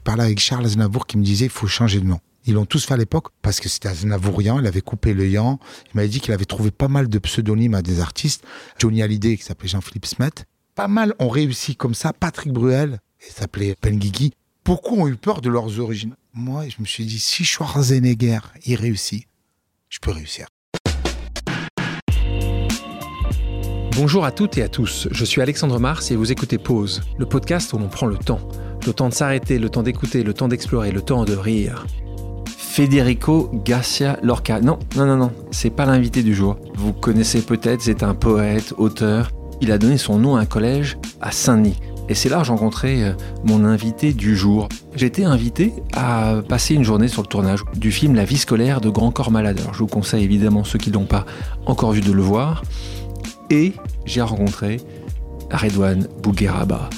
Je parlais avec Charles Aznavour qui me disait il faut changer de nom. Ils l'ont tous fait à l'époque parce que c'était Aznavourian, il avait coupé le yan. Il m'avait dit qu'il avait trouvé pas mal de pseudonymes à des artistes. Johnny Hallyday qui s'appelait Jean-Philippe Smet. Pas mal ont réussi comme ça. Patrick Bruel, il s'appelait Guigui. Beaucoup ont eu peur de leurs origines. Moi, je me suis dit, si Schwarzenegger, il réussit, je peux réussir. Bonjour à toutes et à tous, je suis Alexandre Mars et vous écoutez Pause, le podcast où l'on prend le temps. Le temps de s'arrêter, le temps d'écouter, le temps d'explorer, le temps de rire. Federico Garcia Lorca. Non, non, non, non, c'est pas l'invité du jour. Vous connaissez peut-être, c'est un poète, auteur. Il a donné son nom à un collège à Saint-Denis. Et c'est là que j'ai rencontré euh, mon invité du jour. Été invité à passer une journée sur le tournage du film La vie scolaire de Grand Corps Malade. Je vous conseille évidemment ceux qui l'ont pas encore vu de le voir. Et j'ai rencontré Redouane Bougueraba.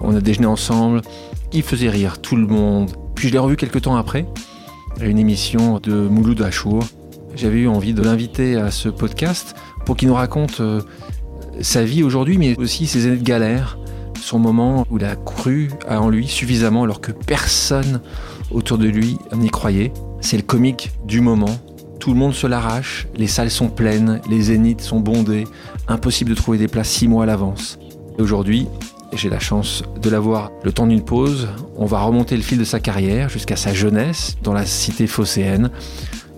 On a déjeuné ensemble, il faisait rire tout le monde. Puis je l'ai revu quelques temps après, à une émission de Mouloud Achour. J'avais eu envie de l'inviter à ce podcast pour qu'il nous raconte euh, sa vie aujourd'hui, mais aussi ses années de galère, son moment où il a cru en lui suffisamment alors que personne autour de lui n'y croyait. C'est le comique du moment. Tout le monde se l'arrache, les salles sont pleines, les zéniths sont bondés, impossible de trouver des places six mois à l'avance. Aujourd'hui, j'ai la chance de l'avoir le temps d'une pause. On va remonter le fil de sa carrière jusqu'à sa jeunesse dans la cité phocéenne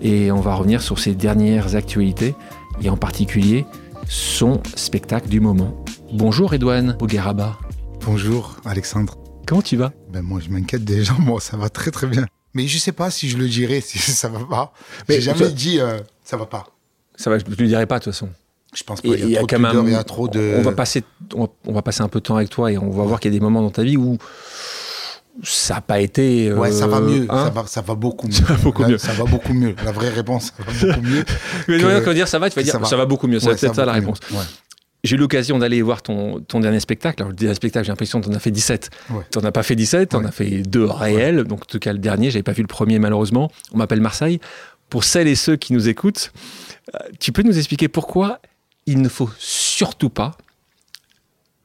et on va revenir sur ses dernières actualités et en particulier son spectacle du moment. Bonjour Edouane Bogueraba. Bonjour Alexandre. Comment tu vas? Ben moi je m'inquiète des gens, moi ça va très très bien. Mais je sais pas si je le dirais si ça va pas. Mais j'ai jamais dit euh, ça va pas. Ça va, je le dirai pas de toute façon. Je pense qu'il y, a, trop de il y a trop de. On va passer, on va, passer un peu de temps avec toi et on va voir qu'il y a des moments dans ta vie où ça n'a pas été. ouais, ça va mieux. Hein ça, va, ça, va, beaucoup mieux. Ça va beaucoup mieux. Ça va beaucoup mieux. La vraie réponse, ça va beaucoup mieux. Mais que... quand dire ça va, tu vas dire ça va, beaucoup mieux. C'est peut-être ça la réponse. J'ai eu l'occasion d'aller voir ton, ton dernier spectacle. Alors, le dernier spectacle, j'ai l'impression que tu en as fait 17. Tu n'en as pas fait 17, tu en as fait deux réels. Donc, en tout cas, le dernier, j'avais pas vu le premier, malheureusement. On m'appelle Marseille. Pour celles et ceux qui nous écoutent, euh, tu peux nous expliquer pourquoi il ne faut surtout pas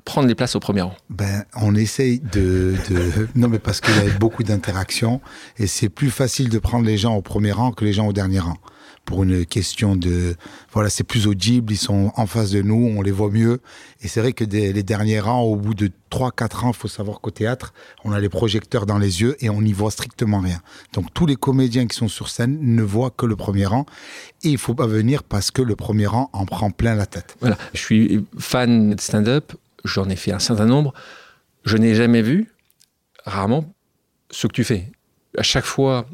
prendre les places au premier rang. Ben, on essaye de, non, mais parce qu'il y a beaucoup d'interactions et c'est plus facile de prendre les gens au premier rang que les gens au dernier rang pour une question de voilà c'est plus audible ils sont en face de nous on les voit mieux. Et c'est vrai que les derniers rangs au bout de 3 4 ans faut savoir qu'au théâtre on a les projecteurs dans les yeux et on n'y voit strictement rien. Donc tous les comédiens qui sont sur scène ne voient que le premier rang. Et il faut pas venir parce que le premier rang en prend plein la tête. Voilà. Je suis fan de stand-up. J'en ai fait un certain nombre. Je n'ai jamais vu rarement ce que tu fais. À chaque fois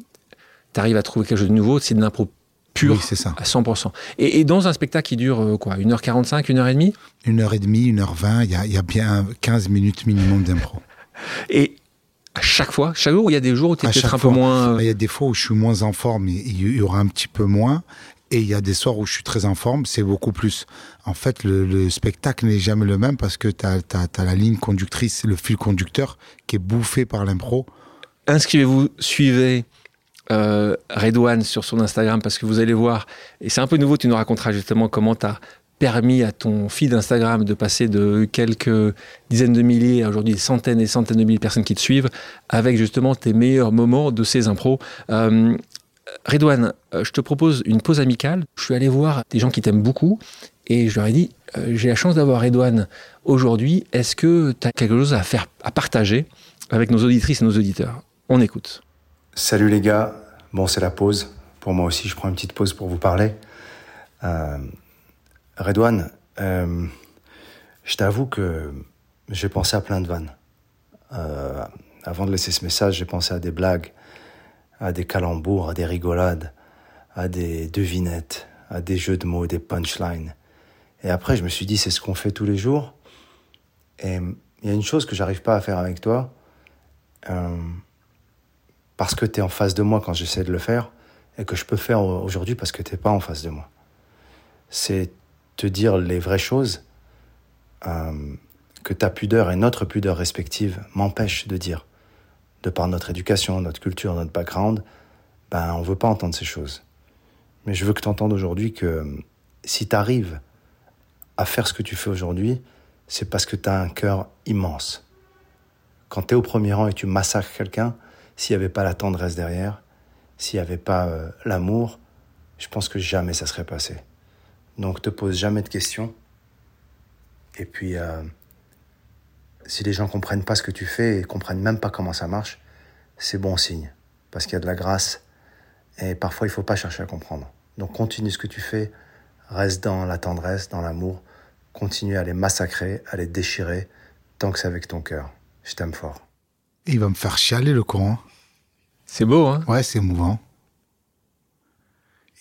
tu arrives à trouver quelque chose de nouveau c'est de l'impro pur c'est ça. à 100%. Et, dans un spectacle qui dure euh, quoi 1h45, 1h30 1h30, 1h20, il y a, y a, bien 15 minutes minimum d'impro. Et à chaque fois, chaque jour, il y a des jours où tu es peut-être un peu moins. Euh, il y a des fois où je suis moins en forme, il y aura un petit peu moins. Et il y a des soirs où je suis très en forme, c'est beaucoup plus. En fait, le, spectacle n'est jamais le même parce que tu as, as, la ligne conductrice, le fil conducteur qui est bouffé par l'impro. Inscrivez-vous, suivez euh, Redouane sur son Instagram parce que vous allez voir, et c'est un peu nouveau, tu nous raconteras justement comment tu as permis à ton feed Instagram de passer de quelques dizaines de milliers à aujourd'hui des centaines et centaines de milliers de personnes qui te suivent avec justement tes meilleurs moments de ces impros. Euh, Redouane, euh, je te propose une pause amicale. Je suis allé voir des gens qui t'aiment beaucoup et je leur ai dit j'ai la chance d'avoir Redouane aujourd'hui. Est-ce que tu as quelque chose à faire, à partager avec nos auditrices et nos auditeurs? On écoute. Salut les gars, bon c'est la pause. Pour moi aussi, je prends une petite pause pour vous parler. Euh, Redouane, euh, je t'avoue que j'ai pensé à plein de vannes. Euh, avant de laisser ce message, j'ai pensé à des blagues, à des calembours, à des rigolades, à des devinettes, à des jeux de mots, des punchlines. Et après, je me suis dit, c'est ce qu'on fait tous les jours. Et il y a une chose que j'arrive pas à faire avec toi. Euh, parce que tu es en face de moi quand j'essaie de le faire et que je peux faire aujourd'hui parce que tu pas en face de moi. C'est te dire les vraies choses euh, que ta pudeur et notre pudeur respective m'empêchent de dire. De par notre éducation, notre culture, notre background, ben, on veut pas entendre ces choses. Mais je veux que tu entendes aujourd'hui que si tu arrives à faire ce que tu fais aujourd'hui, c'est parce que tu as un cœur immense. Quand tu es au premier rang et tu massacres quelqu'un, s'il n'y avait pas la tendresse derrière, s'il n'y avait pas euh, l'amour, je pense que jamais ça serait passé. Donc te pose jamais de questions. Et puis, euh, si les gens comprennent pas ce que tu fais et comprennent même pas comment ça marche, c'est bon signe. Parce qu'il y a de la grâce. Et parfois, il faut pas chercher à comprendre. Donc continue ce que tu fais. Reste dans la tendresse, dans l'amour. Continue à les massacrer, à les déchirer, tant que c'est avec ton cœur. Je t'aime fort. Il va me faire chialer le con. C'est beau, hein Ouais, c'est émouvant.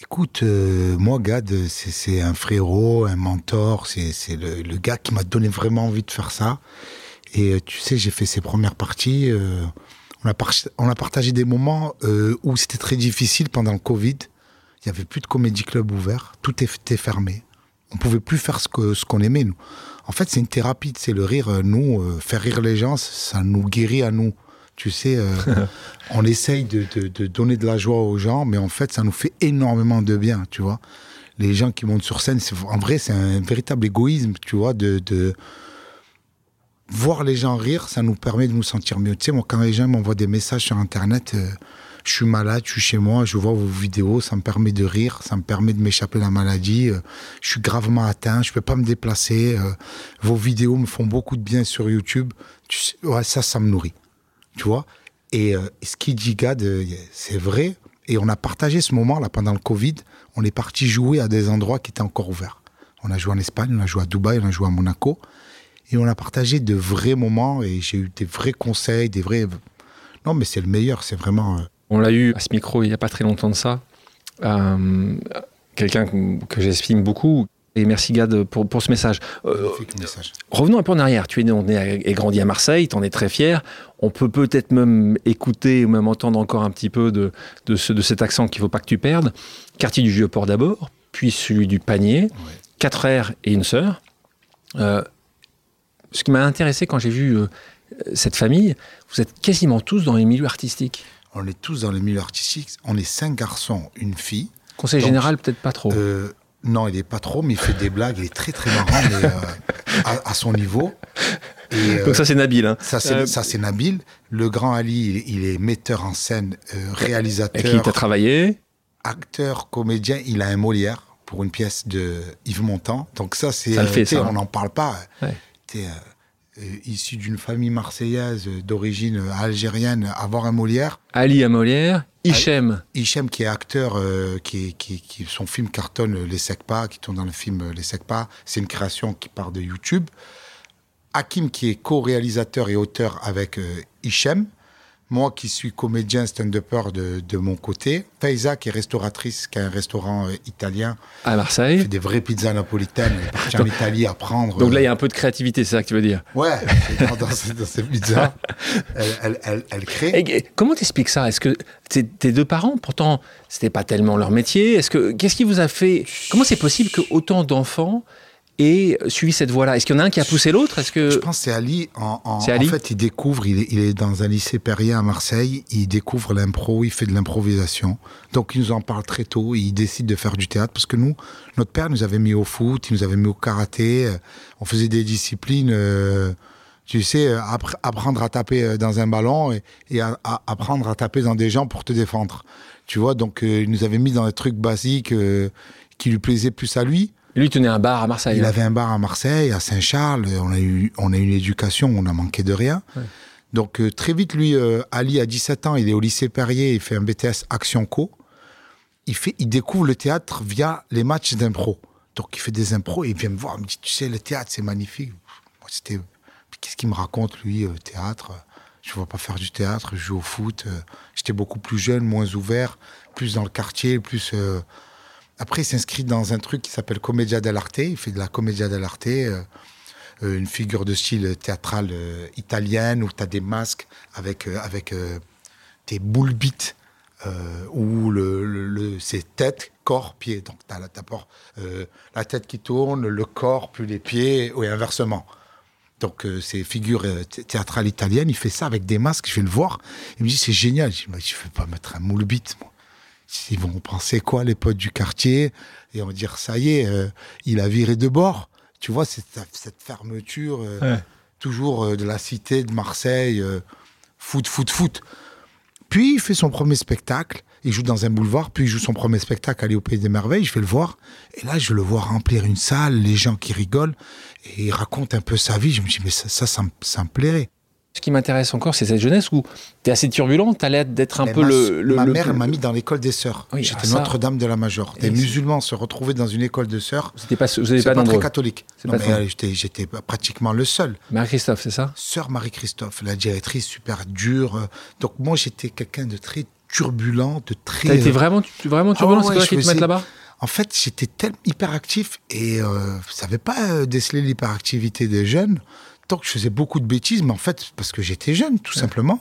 Écoute, euh, moi, Gad, c'est un frérot, un mentor. C'est le, le, gars qui m'a donné vraiment envie de faire ça. Et euh, tu sais, j'ai fait ses premières parties. Euh, on, a partagé des moments où c'était très difficile pendant le Covid. Il n'y avait plus de comédie club ouvert. Tout était fermé. On pouvait plus faire ce ce qu'on aimait, nous. En fait, c'est une thérapie. C'est le rire. Nous, faire rire les gens, ça nous guérit à nous. Tu sais, euh, on essaye de, donner de la joie aux gens, mais en fait, ça nous fait énormément de bien, tu vois. Les gens qui montent sur scène, en vrai, c'est un véritable égoïsme, tu vois, de, voir les gens rire, ça nous permet de nous sentir mieux. Tu sais, moi, quand les gens m'envoient des messages sur Internet, euh, je suis malade, je suis chez moi, je vois vos vidéos, ça me permet de rire, ça me permet de m'échapper de la maladie. Euh, je suis gravement atteint, je peux pas me déplacer. vos vidéos me font beaucoup de bien sur YouTube. Tu ouais, ça, ça me nourrit tu vois. Et euh, ce qu'il dit, Gad, euh, c'est vrai. Et on a partagé ce moment-là pendant le Covid. On est parti jouer à des endroits qui étaient encore ouverts. On a joué en Espagne, on a joué à Dubaï, on a joué à Monaco. Et on a partagé de vrais moments et j'ai eu des vrais conseils, des vrais. Non, mais c'est le meilleur, c'est vraiment. Euh, on l'a eu à ce micro il n'y a pas très longtemps de ça. Quelqu'un que j'estime beaucoup, et merci Gad pour, pour ce message. Euh, revenons un peu en arrière. Tu es né et grandi à Marseille, tu en es très fier. On peut peut-être même écouter ou même entendre encore un petit peu de, de, ce, de cet accent qu'il ne faut pas que tu perdes. Quartier du Vieux-Port d'abord, puis celui du Panier, quatre frères et une sœur. Euh, ce qui m'a intéressé quand j'ai vu euh, cette famille, vous êtes quasiment tous dans les milieux artistiques. On est tous dans les milieux artistiques. On est cinq garçons, une fille. Conseil général, peut-être pas trop. Non, il est pas trop, mais il fait des blagues. Il est très très marrant, mais euh, à, son niveau. Et, Donc ça c'est Nabil. Hein. Ça c'est euh, Nabil. Le grand Ali, il, est metteur en scène, euh, réalisateur. Et qui t'a travaillé? Acteur, comédien. Il a un Molière pour une pièce de Yves Montand. Donc ça c'est. Ça le fait ça. On n'en parle pas. Ouais. Euh, issu d'une famille marseillaise d'origine algérienne, avoir un Molière. Ali à Molière, Hichem. Hichem qui est acteur, euh, qui, son film cartonne Les Secpas, qui tourne dans le film Les Secpas. C'est une création qui part de YouTube. Hakim qui est co-réalisateur et auteur avec euh, Hichem. Moi qui suis comédien stand-upper de, de mon côté, Faiza qui est restauratrice, qui a un restaurant euh, italien. À Marseille. Fait des vraies pizzas napolitaines, elle est partie en Italie à prendre. Donc là, il y a un peu de créativité, c'est ça que tu veux dire? Ouais, dans, dans, ces pizzas, elle, elle, elle, crée. Et, comment t'expliques ça? Est-ce que tes deux parents, pourtant, c'était pas tellement leur métier Est-ce que Qu'est-ce qui vous a fait? Comment c'est possible que autant d'enfants et suivi cette voie-là Est-ce qu'il y en a un qui a poussé l'autre? Est-ce que je pense que c'est Ali. En, en, Ali en, fait, il découvre. Il est, il est, dans un lycée Perrier à Marseille. Il découvre l'impro. Il fait de l'improvisation. Donc, il nous en parle très tôt. Il décide de faire du théâtre parce que nous, notre père nous avait mis au foot, il nous avait mis au karaté. On faisait des disciplines. Euh, tu sais, apprendre à taper euh, dans un ballon et, et à, à, apprendre à taper dans des gens pour te défendre. Tu vois, donc euh, il nous avait mis dans des trucs basiques euh, qui lui plaisaient plus à lui. Lui tenait un bar à Marseille. Il avait un bar à Marseille, à Saint-Charles. On a eu, on a eu une éducation, on a manqué de rien. Donc euh, très vite, lui, euh, Ali, à 17 ans, il est au lycée Perrier, il fait un BTS Action Co. Il, fait, il découvre le théâtre via les matchs d'impro. Donc il fait des impros et il vient me voir, il me dit, tu sais, le théâtre, c'est magnifique. C'était, qu'est-ce qu'il me raconte, lui, euh, théâtre? Je ne vois pas faire du théâtre, je joue au foot. J'étais beaucoup plus jeune, moins ouvert, plus dans le quartier, plus après, il s'inscrit dans un truc qui s'appelle Commedia dell'arte. Il fait de la Commedia dell'arte, euh, euh, une figure de style théâtral euh, italienne où tu as des masques avec, avec des boules bites où le, le, tête, corps, pied. Donc tu as la tête qui tourne, le corps, puis les pieds, et inversement. Donc, c'est figure théâtrale italienne. Il fait ça avec des masques. Je vais le voir. Il me dit, c'est génial. Je ne vais pas mettre un moule bite, moi. Ils vont penser quoi, les potes du quartier Et on va dire, ça y est, euh, il a viré de bord. Tu vois, cette, cette fermeture, euh, toujours euh, de la cité de Marseille, foot, foot, foot. Puis il fait son premier spectacle. Il joue dans un boulevard, puis il joue son premier spectacle, aller au Pays des Merveilles. Je vais le voir. Et là, je le vois remplir une salle, les gens qui rigolent. Et il raconte un peu sa vie. Je me dis, mais ça, ça, ça, me- ça me plairait. Ce qui m'intéresse encore, c'est cette jeunesse où tu es assez turbulent, tu as l'air d'être un Mais peu ma, le, le- ma le- mère m'a mis dans l'école des sœurs. Oui, J'étais ah. Notre-Dame de la Major. Des musulmans se retrouvaient dans une école de sœurs. C'était pas, vous pas, pas, très catholique. C'est Non, pas mais très- j'étais, pratiquement le seul. Marie-Christophe, c'est ça? Sœur Marie-Christophe, la directrice super dure. Donc moi, j'étais quelqu'un de très turbulent, de très. T'as été vraiment, vraiment turbulent, Ah ouais, c'est qui te mettent là-bas? En fait, j'étais tellement hyperactif et euh, je savais pas euh, déceler l'hyperactivité des jeunes. Tant que je faisais beaucoup de bêtises, mais en fait, parce que j'étais jeune, tout simplement.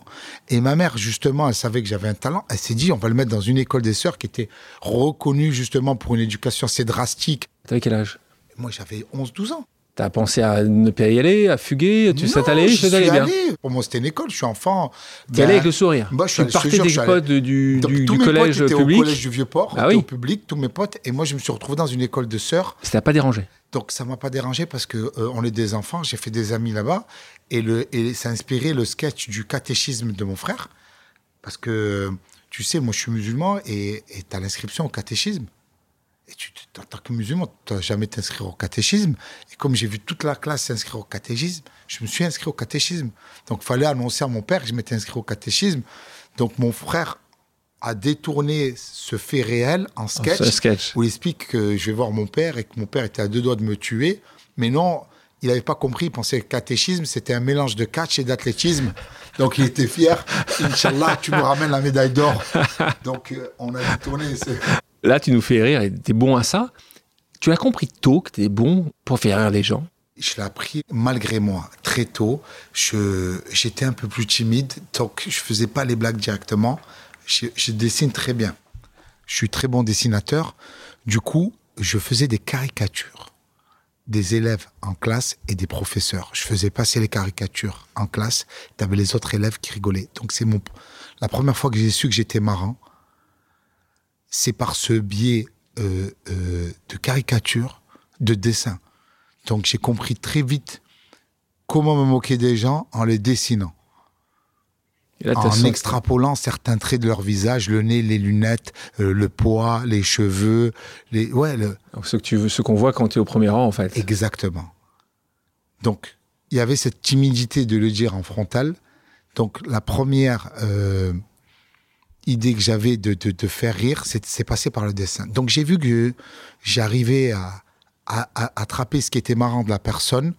Et ma mère, justement, elle savait que j'avais un talent. Elle s'est dit, on va le mettre dans une école des sœurs qui était reconnue, justement, pour une éducation assez drastique. T'avais quel âge? Moi, j'avais 11-12 ans. T'as pensé à ne pas y aller, à fuguer, tu sais t'allais, je suis bien. allé. Pour moi, c'était une école. Je suis enfant. T'y allais Ben, avec le sourire. Moi, je suis tu allé- partais jure, des allé- potes du, Donc, du, tous du mes collège potes étaient public. au collège du Vieux-Port, Ah oui. au public, tous mes potes. Et moi, je me suis retrouvé dans une école de sœurs. Ça t'a pas dérangé? Donc, ça m'a pas dérangé parce que euh, on est des enfants. J'ai fait des amis là-bas. Et, ça a inspiré le sketch du catéchisme de mon frère. Parce que, tu sais, moi, je suis musulman et tu as l'inscription au catéchisme. Et tu, en tant que musulman, tu n'as jamais t'inscrire au catéchisme. Et comme j'ai vu toute la classe s'inscrire au catéchisme, je me suis inscrit au catéchisme. Donc, fallait annoncer à mon père que je m'étais inscrit au catéchisme. Donc, mon frère a détourné ce fait réel en sketch, où il explique que je vais voir mon père et que mon père était à deux doigts de me tuer. Mais non, il n'avait pas compris. Il pensait que catéchisme, c'était un mélange de catch et d'athlétisme. Donc, il était fier. Inch'Allah, tu me ramènes la médaille d'or. Donc, euh, on a détourné. Là, tu nous fais rire et t'es bon à ça. Tu as compris tôt que t'es bon pour faire rire les gens? Je l'ai appris malgré moi, très tôt. Je, j'étais un peu plus timide, donc je faisais pas les blagues directement. Je, dessine très bien. Je suis très bon dessinateur. Du coup, je faisais des caricatures des élèves en classe et des professeurs. Je faisais passer les caricatures en classe. Tu avais les autres élèves qui rigolaient. Donc c'est mon la première fois que j'ai su que j'étais marrant. C'est par ce biais euh, euh, de caricature, de dessin. Donc j'ai compris très vite comment me moquer des gens en les dessinant, là, en senti- extrapolant certains traits de leur visage, le nez, les lunettes, euh, le poids, les cheveux, les ouais, le... ce que tu veux, ce qu'on voit quand tu es au premier rang, en fait. exactement. Donc il y avait cette timidité de le dire en frontal. Donc la première euh, idée que j'avais de, de, de faire rire, c'est c'est passé par le dessin. Donc j'ai vu que j'arrivais à, à, à attraper ce qui était marrant de la personne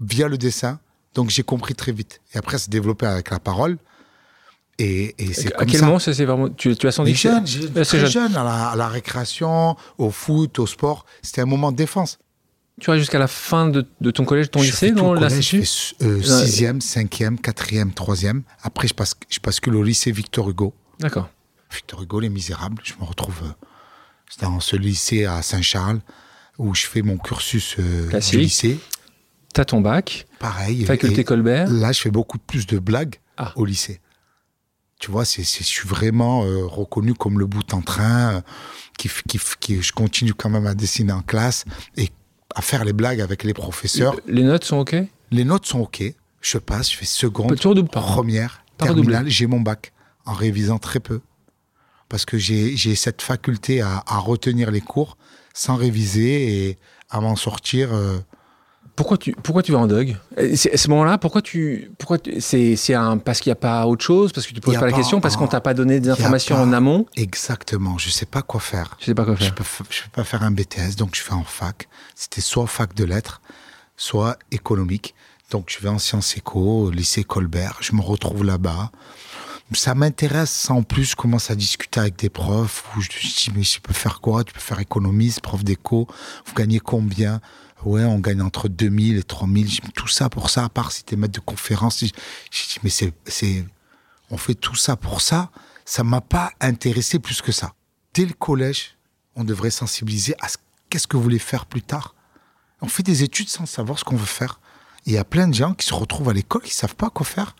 via le dessin. Donc j'ai compris très vite. Et après, c'est développé avec la parole. Et, et c'est à quel ça. moment ça s'est vraiment. Tu, tu as senti c'est- jeune, c'est très jeune. jeune, à la, à la récréation, au foot, au sport. C'était un moment de défense. Tu vas jusqu'à la fin de, de ton collège, ton je lycée, le collège, je l'institut fais euh, Ouais. sixième, cinquième, quatrième, troisième. Après, je, passe, je bascule au lycée Victor Hugo. D'accord. Victor Hugo, Les Misérables. Je me retrouve euh, dans ce lycée à Saint-Charles où je fais mon cursus euh, du lycée. T'as ton bac, Pareil. faculté Colbert. là, je fais beaucoup plus de blagues Ah. au lycée. Tu vois, c'est, je suis vraiment euh, reconnu comme le bout en train, euh, qui, qui, qui, je continue quand même à dessiner en classe et à faire les blagues avec les professeurs. Les notes sont OK? Les notes sont OK. Je passe, je fais seconde, première, terminale, j'ai mon bac en révisant très peu. Parce que j'ai, j'ai cette faculté à, à retenir les cours sans réviser et à m'en sortir. euh, Pourquoi tu, pourquoi tu vas en c'est- À ce moment-là, pourquoi tu. Pourquoi tu- c'est, c'est un, parce qu'il n'y a pas autre chose? Parce que tu poses pas la question? Parce un- qu'on t'a pas donné des informations pas- en amont? Exactement. Je sais pas quoi faire. Je sais pas quoi Je faire. peux, je peux pas faire un BTS, donc je fais en fac. C'était soit fac de lettres, soit économique. Donc je vais en sciences éco, au lycée Colbert. Je me retrouve là-bas. Ça m'intéresse sans plus. Je commence à discuter avec des profs où je dis mais je peux faire quoi? Tu peux faire économiste, prof d'éco. Vous gagnez combien? Ouais, on gagne entre 2000 et 3000. Je dis, mais tout ça pour ça, à part si t'es maître de conférence. Je dis mais c'est, c'est, on fait tout ça pour ça. Ça m'a pas intéressé plus que ça. Dès le collège, on devrait sensibiliser à ce qu'est-ce que vous voulez faire plus tard. On fait des études sans savoir ce qu'on veut faire. Et Il y a plein de gens qui se retrouvent à l'école qui savent pas quoi faire,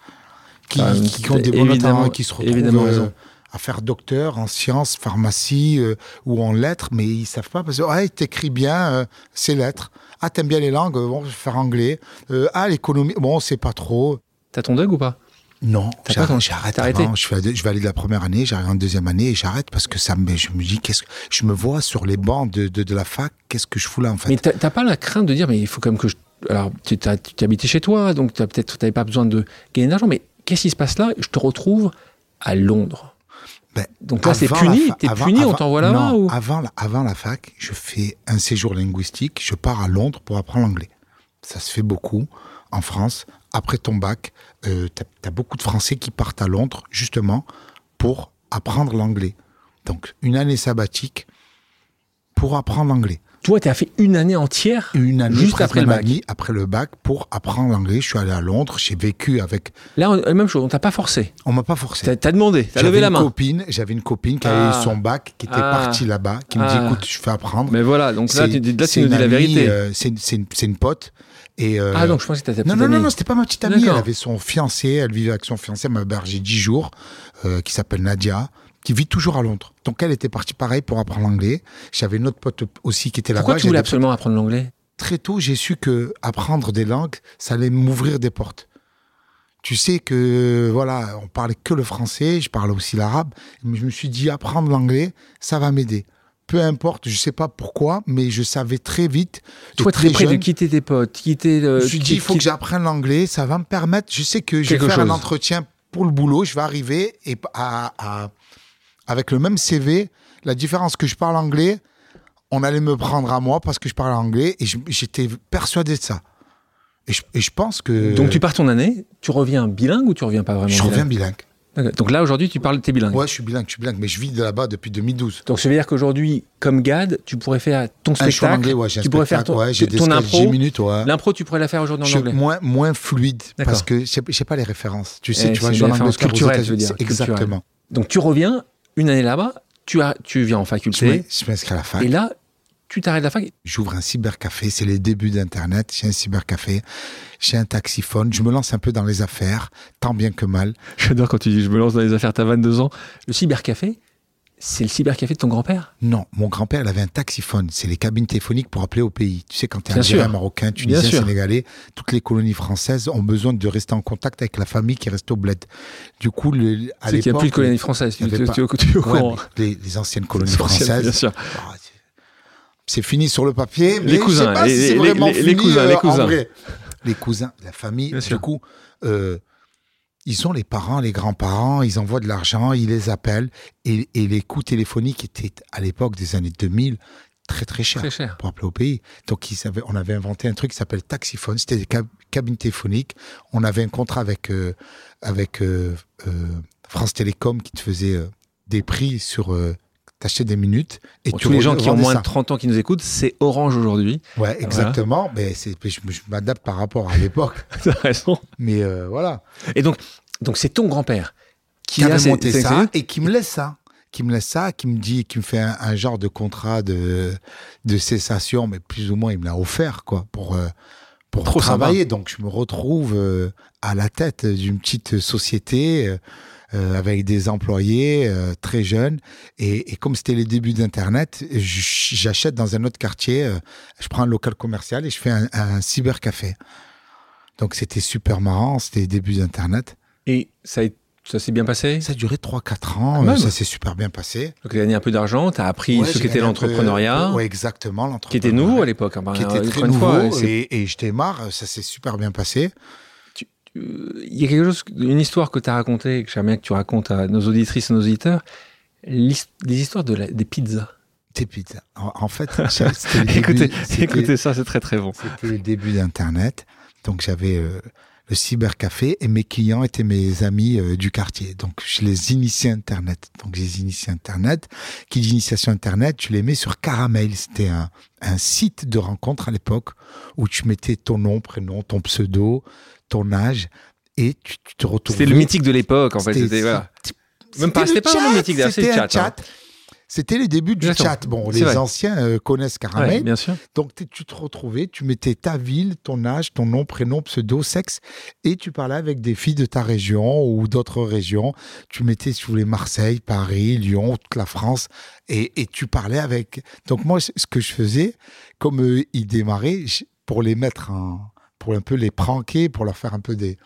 qui, Ah, qui ont des bonnes notes qui se retrouvent évidemment euh, raison. À faire docteur en sciences, pharmacie euh, ou en lettres, mais ils savent pas parce que ouais, t'écris bien euh, ces lettres. Ah, t'aimes bien les langues, bon, je vais faire anglais. Euh, ah, l'économie, bon, c'est pas trop. T'as ton Doug ou pas? Non, J'arrête avant. Je, fais, je vais aller de la première année, j'arrive en deuxième année et j'arrête parce que ça me, je me dis, qu'est-ce que, je me vois sur les bancs de, de, de la fac, qu'est-ce que je fous là en fait? Mais t'as pas la crainte de dire, mais il faut quand même que je. Alors, tu t'habitais chez toi, donc t'as peut-être t'avais pas besoin de gagner d'argent, mais qu'est-ce qui se passe là? Je te retrouve à Londres. Ben, Donc là, c'est puni, t'es avant- puni, on avant- t'envoie là-bas ou? avant, la, avant la fac, je fais un séjour linguistique, je pars à Londres pour apprendre l'anglais. Ça se fait beaucoup en France. Après ton bac, euh, tu as, beaucoup de Français qui partent à Londres justement pour apprendre l'anglais. Donc une année sabbatique pour apprendre l'anglais. Toi, tu as fait une année entière Une année Juste après le bac. année après le bac pour apprendre l'anglais. Je suis allé à Londres, j'ai vécu avec. Là, on- la même chose, on t'a pas forcé. On m'a pas forcé. T'as as demandé, t'as levé la une main. copine, j'avais une copine qui Ah. avait eu son bac, qui était Ah. partie là-bas, qui me Ah. dit écoute, je fais apprendre. Mais voilà, donc là, C'est- tu, là, tu nous dis la vérité. euh, c'est une, pote. Et, euh, ah, donc je pensais que t'étais ta non, petite non, non, amie. non, c'était pas ma petite amie. Elle avait son fiancé, elle vivait avec son fiancé, elle m'a hébergé 10 jours, euh, qui s'appelle Nadia, qui vit toujours à Londres. Donc elle était partie pareil pour apprendre l'anglais. J'avais une autre pote aussi qui était là-bas. Pourquoi tu voulais absolument apprendre l'anglais? Très tôt, j'ai su que apprendre des langues, ça allait m'ouvrir des portes. Tu sais que, voilà, on parlait que le français, je parlais aussi l'arabe, mais je me suis dit, apprendre l'anglais, ça va m'aider. Peu importe, je sais pas pourquoi, mais je savais très vite. Toi, très prêt de quitter tes potes, quitter. euh, je me suis dit, il faut que j'apprenne l'anglais, ça va me permettre. Je sais que je vais faire un entretien pour le boulot, je vais arriver et à, à- avec le même CV, la différence que je parle anglais, on allait me prendre à moi parce que je parle anglais et j'étais persuadé de ça. Et je, et je pense que. Donc tu pars ton année, tu reviens bilingue ou tu reviens pas vraiment Je reviens bilingue. Donc là, aujourd'hui, tu parles, t'es bilingue. Ouais, je suis bilingue, je suis bilingue, mais je vis de là-bas depuis 2012. Donc ça veut dire qu'aujourd'hui, comme GAD, tu pourrais faire ton spectacle. anglais, ouais, j'ai un tu pourrais faire ton, ouais, ton impro. 10 minutes, ouais. L'impro, tu pourrais la faire aujourd'hui en Je suis anglais. moins, moins fluide parce que je sais- pas les références. Tu sais, Eh, tu vois, je en aux culturelles, je veux dire. Exactement. Donc tu reviens une année là-bas, tu, as, tu viens en Je faculté, me- je m'inscris à la fac. et là, tu t'arrêtes la fac. J'ouvre un cybercafé, c'est les débuts d'Internet. J'ai un cybercafé, j'ai un taxiphone, je me lance un peu dans les affaires, tant bien que mal. J'adore quand tu dis je me lance dans les affaires, t'as 22 ans. Le cybercafé, c'est le cybercafé de ton grand-père? Non, mon grand-père, il avait un taxiphone. C'est les cabines téléphoniques pour appeler au pays. Tu sais, quand tu es sûr. marocain, tunisien, sénégalais, toutes les colonies françaises ont besoin de rester en contact avec la famille qui reste au bled. Du coup, le, à C'est qu'il n'y a l'époque, plus de colonies françaises. il Tu, tu, pas- tu, tu Ouais, les, les anciennes colonies françaises. Bien sûr. Ah, c'est- fini sur le papier, mais Les cousins, je sais pas les- si c'est les- vraiment les- les fini, cousins, euh, les en cousins. vrai. Les cousins, la famille. Bien du sûr. coup, euh, ils ont les parents, les grands-parents, ils envoient de l'argent, ils les appellent, et, et les coûts téléphoniques étaient à l'époque des années 2000 très très chers Très cher. pour appeler au pays. Donc ils avaient- on avait inventé un truc qui s'appelle Taxiphone, c'était des cab- cabines téléphoniques. On avait un contrat avec euh, avec euh, euh, France Télécom qui te faisait des prix sur t'achetais des minutes et tu tous les gens qui ont moins ça. de 30 ans qui nous écoutent, c'est Orange aujourd'hui. Ouais, exactement. Mais c'est, je, je m'adapte par rapport à l'époque. T'as raison. Mais euh, voilà. Et donc, donc c'est ton grand-père qui Qui a monté ça et qui me laisse ça. Qui me laisse ça, qui me dit, qui me fait un, un genre de contrat de, de cessation, mais plus ou moins il me l'a offert, quoi, pour, euh, pour Trop travailler. Donc je me retrouve euh, à la tête d'une petite société euh, avec des employés euh, très jeunes. Et, et comme c'était les débuts d'Internet, j'achète dans un autre quartier, euh, je prends un local commercial et je fais un, un cybercafé. Donc c'était super marrant, c'était les débuts d'Internet. Et ça, a- ça s'est bien passé? Ça a duré 3-4 ans, Ah, ça s'est super bien passé. Donc, tu as gagné un peu d'argent, tu as appris Ouais, ce qu'était l'entrepreneuriat, Ouais, exactement, l'entrepreneuriat. qui était nouveau à l'époque. hein, Qui était très nouveau fois, et, et je démarre, ça s'est super bien passé. Il y a quelque chose, une histoire que tu as racontée, que j'aimerais bien que tu racontes à nos auditrices et nos auditeurs, des histoires de la- des pizzas. Tes pizzas. En, en fait, début- écoutez, écoutez ça, c'est très très bon. C'était le début d'Internet. Donc j'avais euh, le cybercafé et mes clients étaient mes amis euh, du quartier. Donc je les initiais Internet. Donc j'ai initié Internet. Qui dit initiation Internet, tu les mets sur Caramel. C'était un, un site de rencontre à l'époque où tu mettais ton nom, prénom, ton pseudo, ton âge et tu, tu te retrouvais. C'était le mythique de l'époque, en fait. C'était- C'était, voilà. c'était Même pas- le c'était pas chat, mythique, c'est le c'était un chat, hein. C'était les débuts du Exactement. chat. Bon, les vrai. anciens euh, connaissent Caramel. Ouais, bien sûr. Donc tu te retrouvais, tu mettais ta ville, ton âge, ton nom, prénom, pseudo, sexe, et tu parlais avec des filles de ta région ou d'autres régions. Tu mettais, si vous voulez, Marseille, Paris, Lyon, toute la France, et, et tu parlais avec. Donc moi, ce que je faisais, comme euh, ils démarraient, pour les mettre en, pour un peu les pranker, pour leur faire un peu des,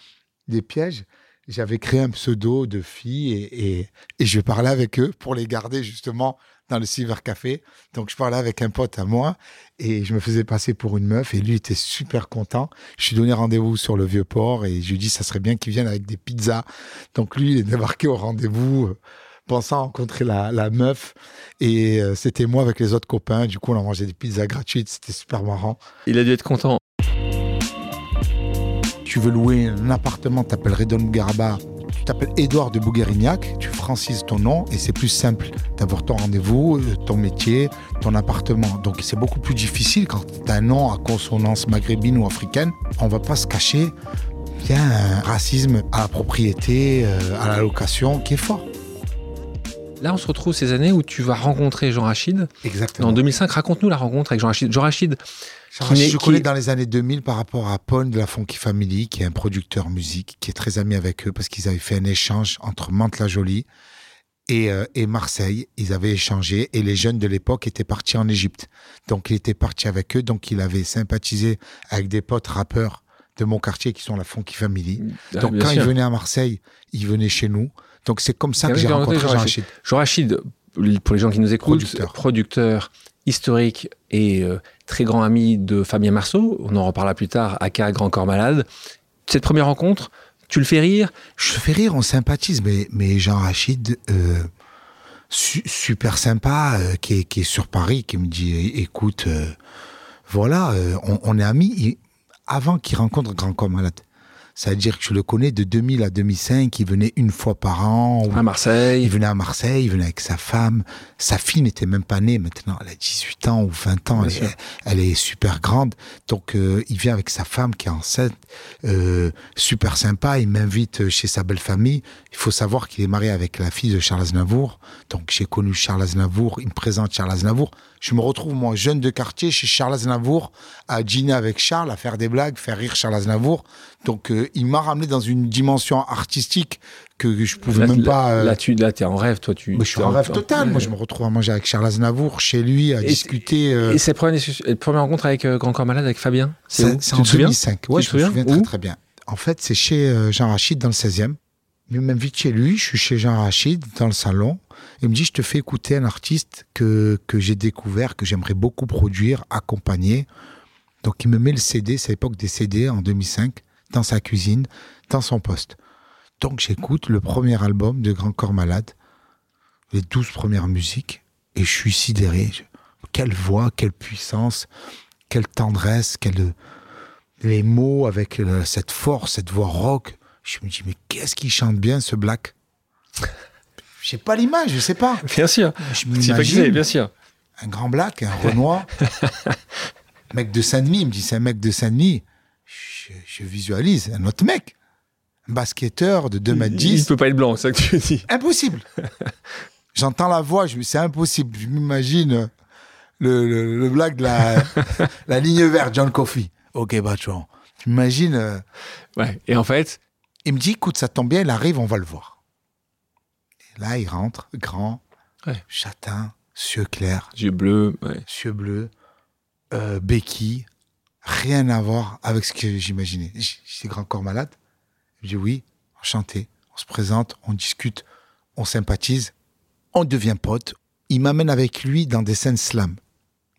des pièges, j'avais créé un pseudo de filles et, et, je parlais avec eux pour les garder justement dans le cybercafé. Donc je parlais avec un pote à moi et je me faisais passer pour une meuf et lui était super content. Je lui donné rendez-vous sur le vieux port et je lui ai dit ça serait bien qu'il vienne avec des pizzas. Donc lui il est débarqué au rendez-vous euh, pensant rencontrer la, la meuf et euh, c'était moi avec les autres copains. Du coup on a mangé des pizzas gratuites, c'était super marrant. Il a dû être content. Tu veux louer un appartement, t'appelles Redon Garba, tu t'appelles Édouard de Bouguerignac, tu francises ton nom et c'est plus simple d'avoir ton rendez-vous, ton métier, ton appartement. Donc c'est beaucoup plus difficile quand tu as un nom à consonance maghrébine ou africaine. On va pas se cacher. Il y a un racisme à la propriété, euh, à la location qui est fort. Là, on se retrouve ces années où tu vas rencontrer Jean Rachid. Exactement. En 2005, raconte-nous la rencontre avec Jean Rachid. Jean Rachid, Rachid je connais dans les années 2000 par rapport à Paul de la Funky Family, qui est un producteur musique, qui est très ami avec eux parce qu'ils avaient fait un échange entre Mantes-la-Jolie et, euh, et, Marseille. Ils avaient échangé et les jeunes de l'époque étaient partis en Égypte. Donc il était parti avec eux, donc il avait sympathisé avec des potes rappeurs de mon quartier qui sont la Funky Family. Ah, donc bien quand sûr. il venait à Marseille, il venait chez nous. Donc c'est comme ça Ah que j'ai rencontré Jean Jean Rachid. Jean Rachid, pour les gens qui nous écoutent, Producteur. producteur historique et euh, très grand ami de Fabien Marceau. On en reparlera plus tard, aka Grand Corps Malade. Cette première rencontre, tu le fais rire? Je fais rire, on sympathise, mais, mais Jean Rachid, euh, su- super sympa, euh, qui, est, qui est sur Paris, qui me dit écoute, voilà, on, est amis avant qu'il rencontre Grand Corps Malade. C'est-à-dire que je le connais de 2000 à 2005, il venait une fois par an. À Marseille. il venait à Marseille, il venait avec sa femme. Sa fille n'était même pas née maintenant. Elle a 18 ans ou 20 ans. Elle, elle est super grande. Donc, euh, il vient avec sa femme qui est enceinte. Euh, super sympa. Il m'invite chez sa belle famille. Il faut savoir qu'il est marié avec la fille de Charles Aznavour. Donc, j'ai connu Charles Aznavour. Il me présente Charles Aznavour. Je me retrouve, moi, jeune de quartier, chez Charles Aznavour, à dîner avec Charles, à faire des blagues, faire rire Charles Aznavour. Donc, euh, il m'a ramené dans une dimension artistique que je pouvais Là, même là- pas. euh, Là, tu là, es en rêve, toi. Tu, je suis en rêve total. Moi, je me retrouve à manger avec Charles Aznavour chez lui, à Et- discuter. euh, Et cette première, discussion- la première rencontre avec Grand Corps Malade, avec Fabien? C'est c'est en te souviens? 2005. Ouais, Tu te je me souviens? très très bien. En fait, c'est chez Jean Rachid dans le 16e. Il m'invite chez lui. Je suis chez Jean Rachid dans le salon. Il me dit Je te fais écouter un artiste que, que j'ai découvert, que j'aimerais beaucoup produire, accompagner. Donc, il me met le CD, c'est l'époque des CD en 2005, dans sa cuisine, dans son poste. Donc, j'écoute le premier album de Grand Corps Malade, les 12 premières musiques, et je suis sidéré. Quelle voix, quelle puissance, quelle tendresse, les mots avec euh, cette force, cette voix rock. Je me dis, mais qu'est-ce qu'il chante bien ce Black? Je sais pas l'image, je sais pas. Bien sûr. Je m'imagine bien sûr. un grand Black, un Renoir, mec de Saint-Denis. Il me dit, c'est un mec de Saint-Denis. Je, je visualise un autre mec, un basketteur de 2 mètres Il 10. peut pas être blanc, c'est ça que tu dis. Impossible. J'entends la voix, c'est impossible. Je m'imagine le, le, le blague de la, la ligne verte, John Coffey. Ok, Batchon. J'imagine. euh, Ouais. Et en fait, il me dit, écoute, ça tombe bien, il arrive, on va le voir. Là, il rentre, grand, Ouais. châtain, cieux clair, yeux bleus. Ouais. cieux bleus, euh, béquille, rien à voir avec ce que j'imaginais. J- C'est grand corps malade. Je dis oui, enchanté. On se présente, on discute, on sympathise, on devient pote. Il m'amène avec lui dans des scènes slam.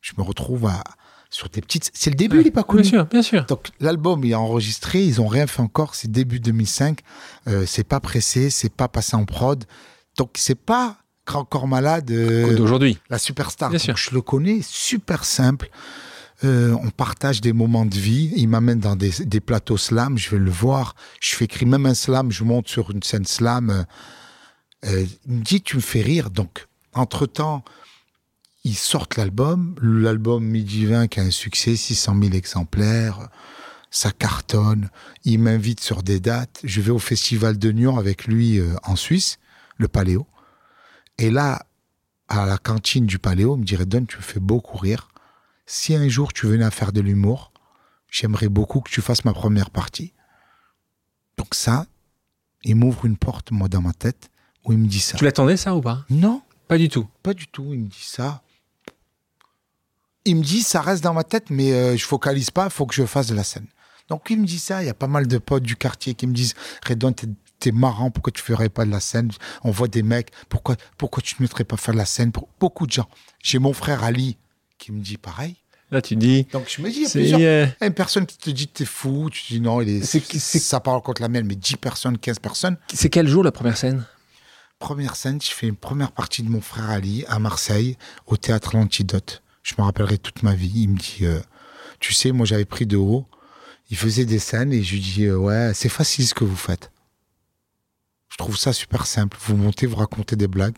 Je me retrouve à, sur des petites. C'est le début, il n'est pas connu. Bien sûr, bien sûr. Donc l'album il est enregistré, ils ont rien fait encore, c'est début 2005, euh, c'est pas pressé, c'est pas passé en prod, donc c'est pas Grand Corps Malade, euh, D'aujourd'hui. la superstar. Bien sûr. Je le connais, super simple. Euh, on partage des moments de vie. Il m'amène dans des, des plateaux slam, je vais le voir. Je fais écrire même un slam, je monte sur une scène slam. Euh, il me dit, tu me fais rire. Donc, entre-temps, ils sortent l'album. L'album Midi 20 qui a un succès, 600 000 exemplaires. Ça cartonne. Il m'invite sur des dates. Je vais au Festival de Nyon avec lui euh, en Suisse, le Paléo. Et là, à la cantine du Paléo, il me dirait Don, tu me fais beaucoup rire. Si un jour tu venais à faire de l'humour, j'aimerais beaucoup que tu fasses ma première partie. Donc ça, il m'ouvre une porte, moi, dans ma tête, où il me dit ça. Tu l'attendais, ça, ou pas? Non, Pas du tout. pas du tout. Il me dit ça. Il me dit, ça reste dans ma tête, mais euh, je focalise pas, il faut que je fasse de la scène. Donc il me dit ça, il y a pas mal de potes du quartier qui me disent, Redon, t'es marrant, pourquoi tu ferais pas de la scène? On voit des mecs, pourquoi, pourquoi tu ne mettrais pas faire de la scène Pour beaucoup de gens? J'ai mon frère Ali qui me dit pareil. Là, tu dis. Donc je me dis, il y a plusieurs- euh, une personne qui te dit t'es fou, tu dis non, il est, ça parle contre la mienne, mais 10 personnes, 15 personnes. c'est quel jour la première scène? Première scène, je fais une première partie de mon frère Ali à Marseille, au théâtre L'Antidote. Je me rappellerai toute ma vie. Il me dit, euh, tu sais, moi j'avais pris de haut. Il faisait des scènes et je lui dis, euh, ouais, c'est facile ce que vous faites. Je trouve ça super simple. Vous montez, vous racontez des blagues.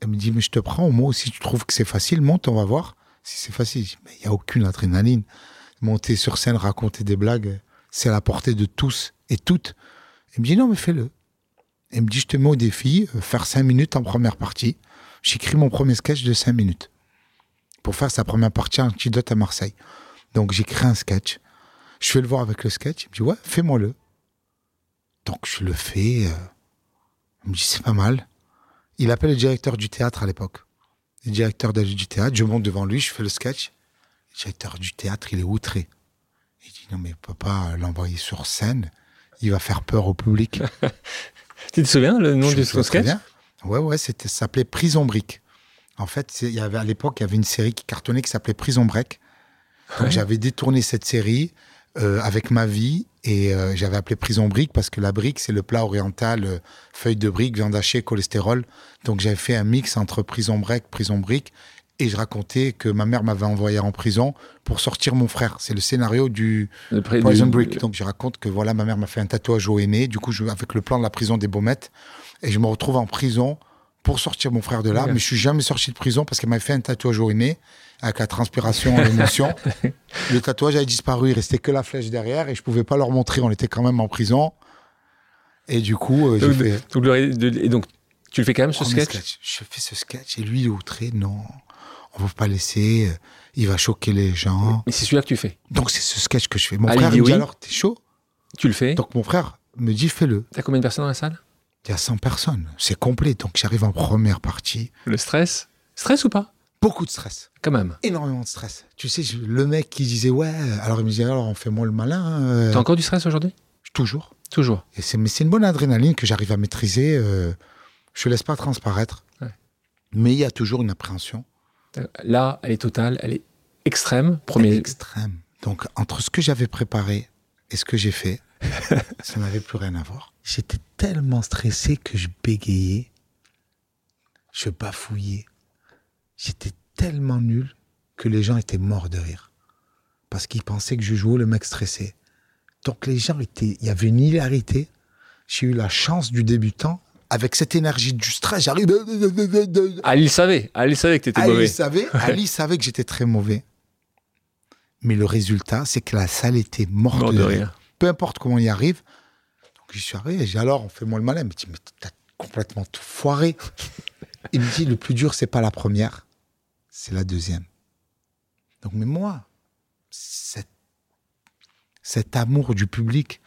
Elle me dit, mais je te prends au mot. Si tu trouves que c'est facile, monte, on va voir si c'est facile. Mais il n'y a aucune adrénaline. Monter sur scène, raconter des blagues, c'est à la portée de tous et toutes. Elle me dit, non, mais fais-le. Elle me dit, je te mets au défi, euh, faire cinq minutes en première partie. J'écris mon premier sketch de cinq minutes pour faire sa première partie antidote à Marseille. Donc j'écris un sketch. Je vais le voir avec le sketch. Il me dit, ouais, fais-moi-le. Donc je le fais. euh, Il me dit, c'est pas mal. Il appelle le directeur du théâtre à l'époque. Le directeur du théâtre, je monte devant lui, je fais le sketch. Le directeur du théâtre, il est outré. Il dit, non mais on peut pas l'envoyer sur scène. Il va faire peur au public. Tu te souviens le nom Je du sketch? Ouais, ouais, c'était, ça s'appelait Prison Break. En fait, il y avait, à l'époque, il y avait une série qui cartonnait qui s'appelait Prison Break. Donc, Ouais. j'avais détourné cette série euh, avec ma vie et euh, j'avais appelé Prison Brique parce que la brique, c'est le plat oriental, euh, feuille de brique, viande hachée, cholestérol. Donc, j'avais fait un mix entre Prison Break, Prison Brique et je racontais que ma mère m'avait envoyé en prison pour sortir mon frère. C'est le scénario du, Le Poison du- Brick. Donc je raconte que voilà, ma mère m'a fait un tatouage au aîné. Du coup, je, avec le plan de la prison des Baumettes, et je me retrouve en prison pour sortir mon frère de là. Ouais. Mais je suis jamais sorti de prison parce qu'elle m'avait fait un tatouage au aîné avec la transpiration, l'émotion. le tatouage avait disparu, il restait que la flèche derrière et je pouvais pas leur montrer. On était quand même en prison. Et du coup, euh, j'ai Donc, fait donc, le- de- et donc, tu le fais quand même ce premier sketch, Je fais ce sketch et lui, il est outré. Non, on va pas laisser. euh, Il va choquer les gens. Mais c'est celui-là que tu fais. Donc c'est ce sketch que je fais. Mon Ali frère dit me dit oui. alors, t'es chaud? Tu le fais. Donc mon frère me dit fais-le. T'as combien de personnes dans la salle? Il y a 100 personnes. C'est complet. Donc j'arrive en première partie. Le stress? Stress ou pas? Beaucoup de stress. Quand même. Énormément de stress. Tu sais, je- le mec qui disait ouais, alors il me disait alors on fait moi le malin. euh, T'as encore du stress aujourd'hui? Toujours. Toujours. Et c'est, mais c'est une bonne adrénaline que j'arrive à maîtriser. euh, je ne laisse pas transparaître. Ouais. Mais il y a toujours une appréhension. Là, elle est totale, elle est extrême. Elle est Premier. extrême. Donc entre ce que j'avais préparé et ce que j'ai fait, ça n'avait plus rien à voir. J'étais tellement stressé que je bégayais, je bafouillais. J'étais tellement nul que les gens étaient morts de rire. Parce qu'ils pensaient que je jouais le mec stressé. Donc les gens étaient... Il y avait une hilarité. J'ai eu la chance du débutant. Avec cette énergie du stress, j'arrive... Ali savait. Ali savait que t'étais Ali mauvais. savait, Ali savait que j'étais très mauvais. Mais le résultat, c'est que la salle était morte Mort de, de rire. rire. Peu importe comment on y arrive. Donc j'y suis arrivé. J'ai alors, on fait moi le malin. Il me dit, mais t'as complètement tout foiré. Il me dit, le plus dur, c'est pas la première, c'est la deuxième. Donc, mais moi, cet, cet amour du public,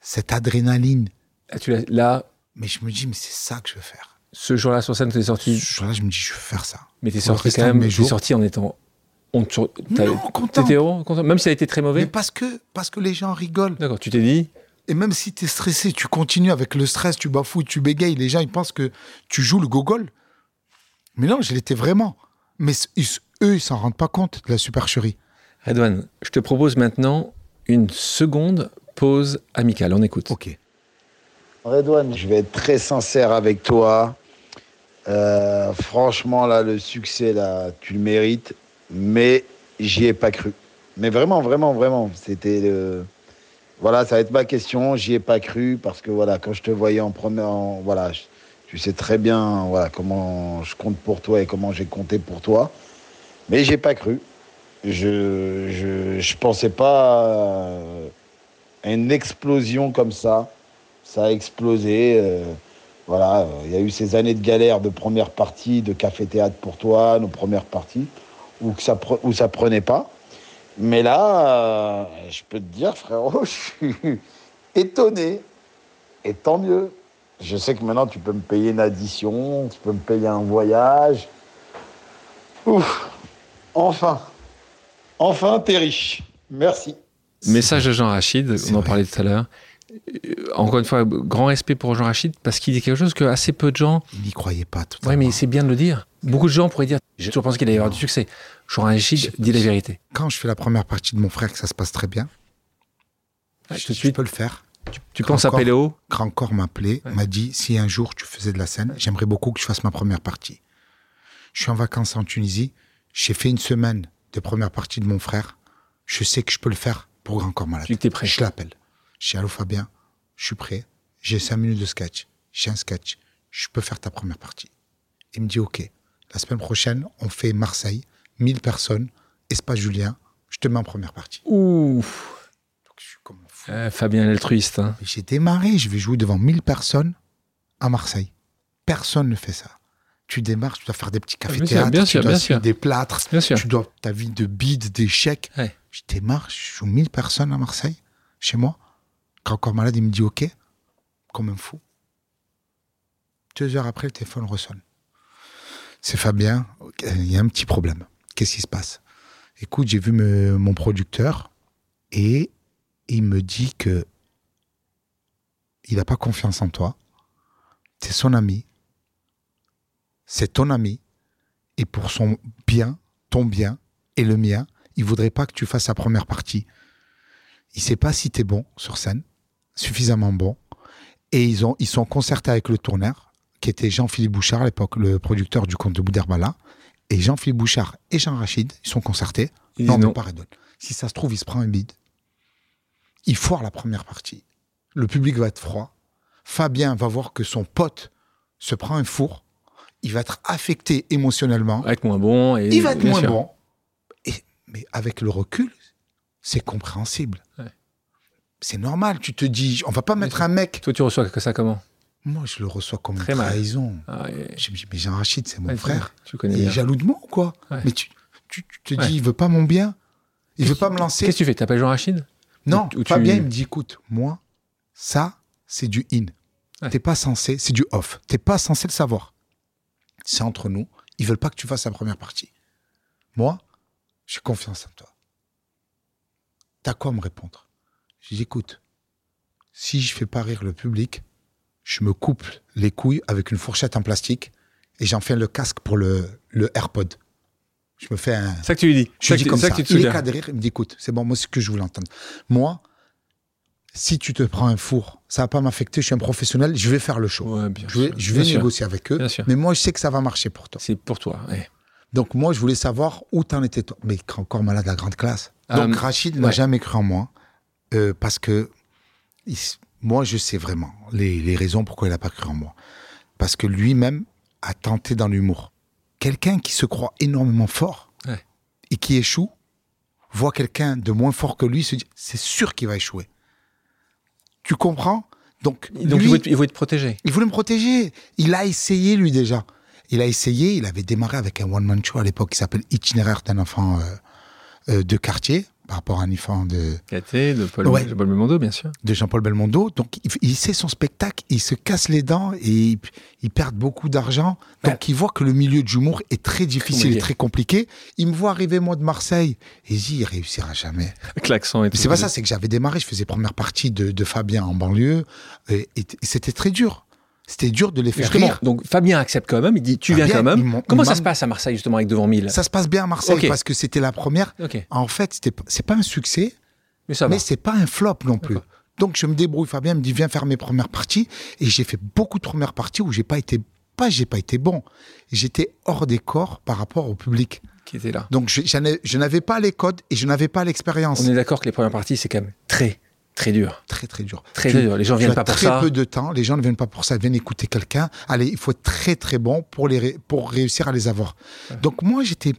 cette adrénaline, Ah, tu là, mais je me dis, mais c'est ça que je veux faire. ce jour-là sur scène, t'es Ce sorti. jour-là, je me dis, je veux faire ça. Mais t'es Pour sorti quand même. jours. sorti en étant. On te- t'as- Non, content. T'étais heureux, content, même si ça a été très Mais mauvais. parce que, parce que les gens rigolent. D'accord, tu t'es dit. Et même si tu es stressé, tu continues avec le stress, tu bafouilles, tu bégayes, les gens ils pensent que tu joues le gogol. Mais non, je l'étais vraiment. Mais ils- eux, ils s'en rendent pas compte de la supercherie. Redouane, je te propose maintenant une seconde pause amicale. On écoute. Ok. Redouane, je vais être très sincère avec toi. Euh, franchement, là, le succès, là, tu le mérites, mais j'y ai pas cru. Mais vraiment, vraiment, vraiment, c'était. Voilà, ça va être ma question. J'y ai pas cru parce que voilà, quand je te voyais en première, en- voilà, tu sais très bien, voilà, comment je compte pour toi et comment j'ai compté pour toi. Mais j'ai pas cru. Je, je, je pensais pas à une explosion comme ça ça a explosé. euh, voilà, il y a eu ces années de galère de première partie, de café-théâtre pour toi, nos premières parties, où, que ça, pre- où ça prenait pas. Mais là, euh, je peux te dire, frérot, je suis étonné. Et tant mieux. Je sais que maintenant, tu peux me payer une addition, tu peux me payer un voyage. Ouf, enfin, enfin, t'es riche. Merci. Message de Jean Rachid, on en parlait tout à l'heure. Euh, encore une fois, grand respect pour Jean Rachid parce qu'il dit quelque chose que assez peu de gens. Il n'y croyait pas tout Oui, mais c'est bien de le dire. Beaucoup de gens pourraient dire J'ai toujours pensé qu'il allait y avoir du succès. Jean Rachid dit la vérité. Quand je fais la première partie de mon frère, que ça se passe très bien, Ah, je, tout de suite, peux le faire. tu penses à. Péléo? Grand Corps m'a appelé, Ouais. m'a dit si un jour tu faisais de la scène, j'aimerais beaucoup que je fasse ma première partie. Je suis en vacances en Tunisie, j'ai fait une semaine de première partie de mon frère. Je sais que je peux le faire pour Grand Corps Malade. Tu t'es prêt. Je l'appelle. Dis allô Fabien, je suis prêt. J'ai cinq minutes de sketch. J'ai un sketch. Je peux faire ta première partie. Il me dit ok. La semaine prochaine, on fait Marseille, 1000 personnes, Espace Julien. Je te mets en première partie. Ouf Donc, je suis comme un fou. Euh, Fabien l'altruiste. hein. J'ai démarré, je vais jouer devant 1000 personnes à Marseille. Personne ne fait ça. Tu démarres, tu dois faire des petits Ah, bien cafés théâtres, bien tu sûr, dois bien sûr. des plâtres, Bien sûr. tu dois ta vie de bide, d'échecs. Ouais. Je démarre, je joue 1000 personnes à Marseille, chez moi. Quand encore malade, il me dit OK, comme un fou. Deux heures après, le téléphone ressonne. C'est Fabien, il y a un petit problème. Qu'est-ce qui se passe? Écoute, j'ai vu mon producteur et il me dit que il n'a pas confiance en toi. C'est son ami. C'est ton ami. Et pour son bien, ton bien et le mien, il voudrait pas que tu fasses sa première partie. Il sait pas si tu es bon sur scène, suffisamment bon. Et ils, ont, ils sont concertés avec le tourneur, qui était Jean-Philippe Bouchard à l'époque, le producteur du conte de Bouderbala. Et Jean-Philippe Bouchard et Jean Rachid, ils sont concertés. Il non, non. Si ça se trouve, il se prend un bide. Il foire la première partie. Le public va être froid. Fabien va voir que son pote se prend un four. Il va être affecté émotionnellement. Avec moins bon. Et, il va être bien moins sûr. bon. Et, mais avec le recul, c'est compréhensible. Ouais. C'est normal. Tu te dis, on va pas mettre un mec. Toi, tu reçois que ça comment? Moi, je le reçois comme Très une trahison. Ah, et- Je me dis, mais Jean Rachid, c'est mon ouais, frère. Tu, connais Il est bien. jaloux de moi ou quoi? Ouais. Mais tu, tu, tu te Ouais. dis, il veut pas mon bien. Il veut pas me lancer. Qu'est-ce que tu fais? T'appelles Jean Rachid? Non, Ou- ou tu- Fabien, il me dit, écoute, moi, ça, c'est du in. T'es pas censé, c'est du off. T'es pas censé le savoir. C'est entre nous. Ils veulent pas que tu fasses la première partie. Moi, j'ai confiance en toi. T'as quoi à me répondre? J'ai dit, écoute, si je fais pas rire le public, je me coupe les couilles avec une fourchette en plastique et j'en fais le casque pour le, le AirPod. Je me fais un, C'est ça que tu lui dis. je lui dis comme ça. que tu te Il est de rire, il me dit écoute, c'est bon, moi, c'est ce que je voulais entendre. Moi, si tu te prends un four, ça va pas m'affecter, je suis un professionnel, je vais faire le show. Ouais, je vais, sûr. je vais Bien sûr. négocier avec eux, mais moi, je sais que ça va marcher pour toi. C'est pour toi. ouais. Donc, moi, je voulais savoir où t'en étais toi. Mais encore malade à grande classe. Donc, Euh, Rachid n'a ouais. jamais cru en moi, euh, parce que il moi, je sais vraiment les, les raisons pourquoi il n'a pas cru en moi. Parce que lui-même a tenté dans l'humour. Quelqu'un qui se croit énormément fort Ouais. et qui échoue, voit quelqu'un de moins fort que lui, se dit c'est sûr qu'il va échouer. Tu comprends? Donc, Donc, lui, il, voulait te, il voulait te protéger. il voulait me protéger. Il a essayé, lui, déjà. Il a essayé, il avait démarré avec un one-man show à l'époque qui s'appelle Itinéraire d'un enfant euh, euh, de quartier, par rapport à un enfant de, Caté, de Paul, Ouais. de Paul Belmondo, bien sûr. de Jean-Paul Belmondo. Donc, il, il sait son spectacle, il se casse les dents et il, il perd beaucoup d'argent. Donc, il voit que le milieu du humour est très difficile et très compliqué. Il me voit arriver, moi, de Marseille, et il dit, il réussira jamais. L'accent et tout. C'est pas ça, c'est que j'avais démarré, je faisais première partie de, de Fabien en banlieue, et c'était très dur. C'était dur de les faire Justement, rire. donc Fabien accepte quand même, il dit tu viens Fabien, quand même. Comment ça se passe à Marseille justement avec devant 1000 Ça se passe bien à Marseille parce que c'était la première. En fait, c'est pas un succès, mais ça mais c'est pas un flop non plus. Donc je me débrouille. Fabien me dit viens faire mes premières parties et j'ai fait beaucoup de premières parties où j'ai pas été pas j'ai pas été bon. J'étais hors des corps par rapport au public. Qui était là. Donc je n'avais pas les codes et je n'avais pas l'expérience. On est d'accord que les premières parties c'est quand même très très dur. Très très dur. Très Tu- dur. Les gens tu viennent as pas pour très ça. peu de temps. Les gens ne viennent pas pour ça. Ils viennent écouter quelqu'un. Allez, il faut être très très bon pour les ré- pour réussir à les avoir. Donc moi j'étais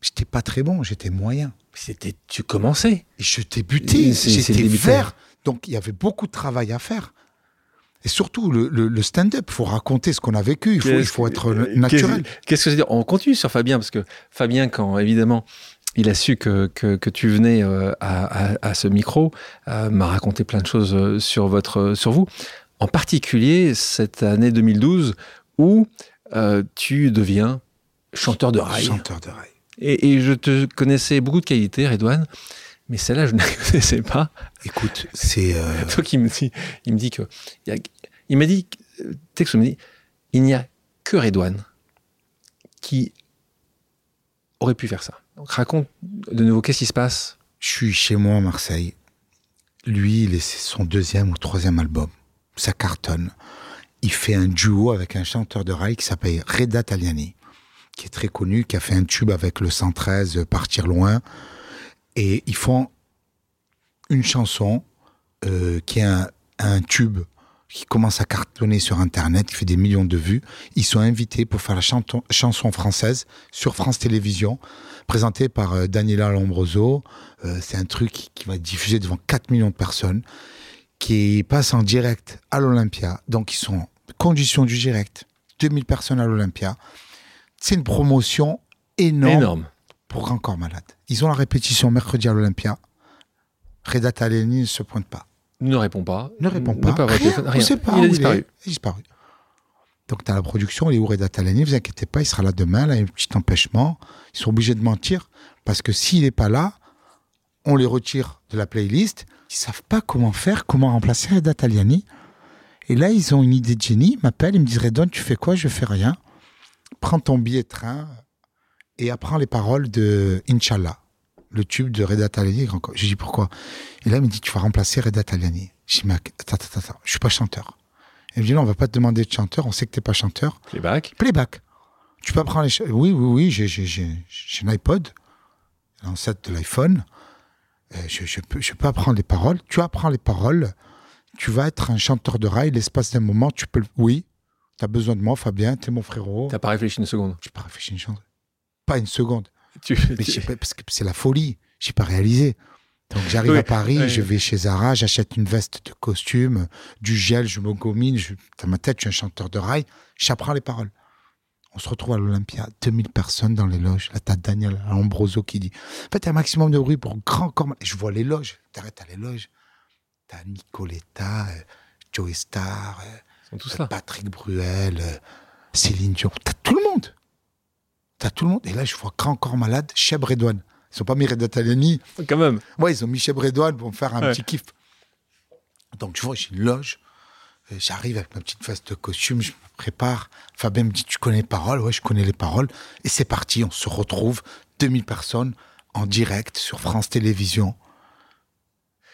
j'étais pas très bon. J'étais moyen. C'était tu commençais. Et je t'ai buté, j'étais vert. Donc il y avait beaucoup de travail à faire. Et surtout, le, le- le stand-up, il faut raconter ce qu'on a vécu, il faut, il faut être Euh, naturel. Qu'est-ce qu'est-ce que c'est dire? On continue sur Fabien parce que Fabien, quand évidemment il a su que, que, que tu venais euh, à, à- à ce micro, euh, m'a raconté plein de choses euh, sur votre sur vous. En particulier cette année 2012 où euh, tu deviens chanteur de rail. Chanteur de rail. Et, et je te connaissais beaucoup de qualités, Redouane, mais celle-là, je ne la connaissais pas. Écoute, c'est. euh, Donc il me dit, il me dit que, il, y a- il m'a dit, texte me dit, il n'y a que Redouane qui aurait pu faire ça. Donc raconte de nouveau, qu'est-ce qui se passe? Je suis chez moi à Marseille. Lui, il est son deuxième ou troisième album. Ça cartonne. Il fait un duo avec un chanteur de rail qui s'appelle Reda Taliani, qui est très connu, qui a fait un tube avec le 113, euh, Partir loin. Et ils font une chanson euh, qui est un tube qui commence à cartonner sur Internet, qui fait des millions de vues. Ils sont invités pour faire la chanton- chanson française sur France Télévisions, présentée par euh, Daniela Lombroso. Euh, c'est un truc qui, qui va être diffusé devant 4 millions de personnes, qui passe en direct à l'Olympia. Donc, ils sont conditions du direct. 2000 personnes à l'Olympia. C'est une promotion énorme, Énorme. pour Grand Corps Malade. Ils ont la répétition mercredi à l'Olympia. Reda Taleni ne se pointe pas. Ne répond pas. Ne répond pas. pas Rien, on sait pas il a est. disparu. Il a disparu. Donc, tu as la production, il est où Reda Taleni Vous inquiétez pas, il sera là demain. Là, il y a un petit empêchement. Ils sont obligés de mentir parce que s'il n'est pas là, on les retire de la playlist. Ils savent pas comment faire, comment remplacer Reda Taliani. Et là, ils ont une idée de génie. Ils m'appellent, ils me disent Redon, tu fais quoi? Je fais rien. Prends ton billet de train et apprends les paroles de Inch'Allah, le tube de Reda Taliani. Je dis pourquoi? Et là, il me dit Tu vas remplacer Reda Taliani. Je dis Mais attends, attends, attends, je suis pas chanteur. Il me dit Non, on va pas te demander de chanteur, on sait que t'es pas chanteur. Playback? Playback. Tu peux apprendre les Oui, oui, oui, j'ai, j'ai, j'ai, j'ai un iPod, l'ancêtre de l'iPhone. Euh, je, je peux, je peux apprendre les paroles. Tu apprends les paroles. Tu vas être un chanteur de rail. L'espace d'un moment, tu peux. Oui, tu as besoin de moi, Fabien. T'es mon frérot. T'as pas réfléchi une seconde. J'ai pas réfléchi une chance. Pas une seconde. Tu, Mais tu- j'ai pas- parce que c'est la folie. J'ai pas réalisé. Donc j'arrive Oui, à Paris, oui. je vais chez Zara, j'achète une veste de costume, du gel, je me gomine. Je, dans ma tête, je suis un chanteur de rail. J'apprends les paroles. On se retrouve à l'Olympia, 2000 personnes dans les loges. Là, t'as Daniel Ambroso qui dit En fait, t'as un maximum de bruit pour grand corps. Je vois les loges. T'arrêtes à les loges. T'as Nicoletta, euh, Joey Star, euh. Patrick Bruel, euh, Céline Dion. T'as. T'as tout le monde. Et là, je vois Grand Corps Malade, Cheb Redouane. Ils sont pas mis Reda Talani. Quand même. Ouais, ils ont mis Cheb Redouane pour me faire un Ouais. petit kiff. Donc, je vois, j'ai une loge. Euh, J'arrive avec ma petite veste de costume, je me prépare. Fabien me dit, tu connais les paroles Ouais, je connais les paroles. Et c'est parti, on se retrouve, 2000 personnes en direct sur France Télévisions.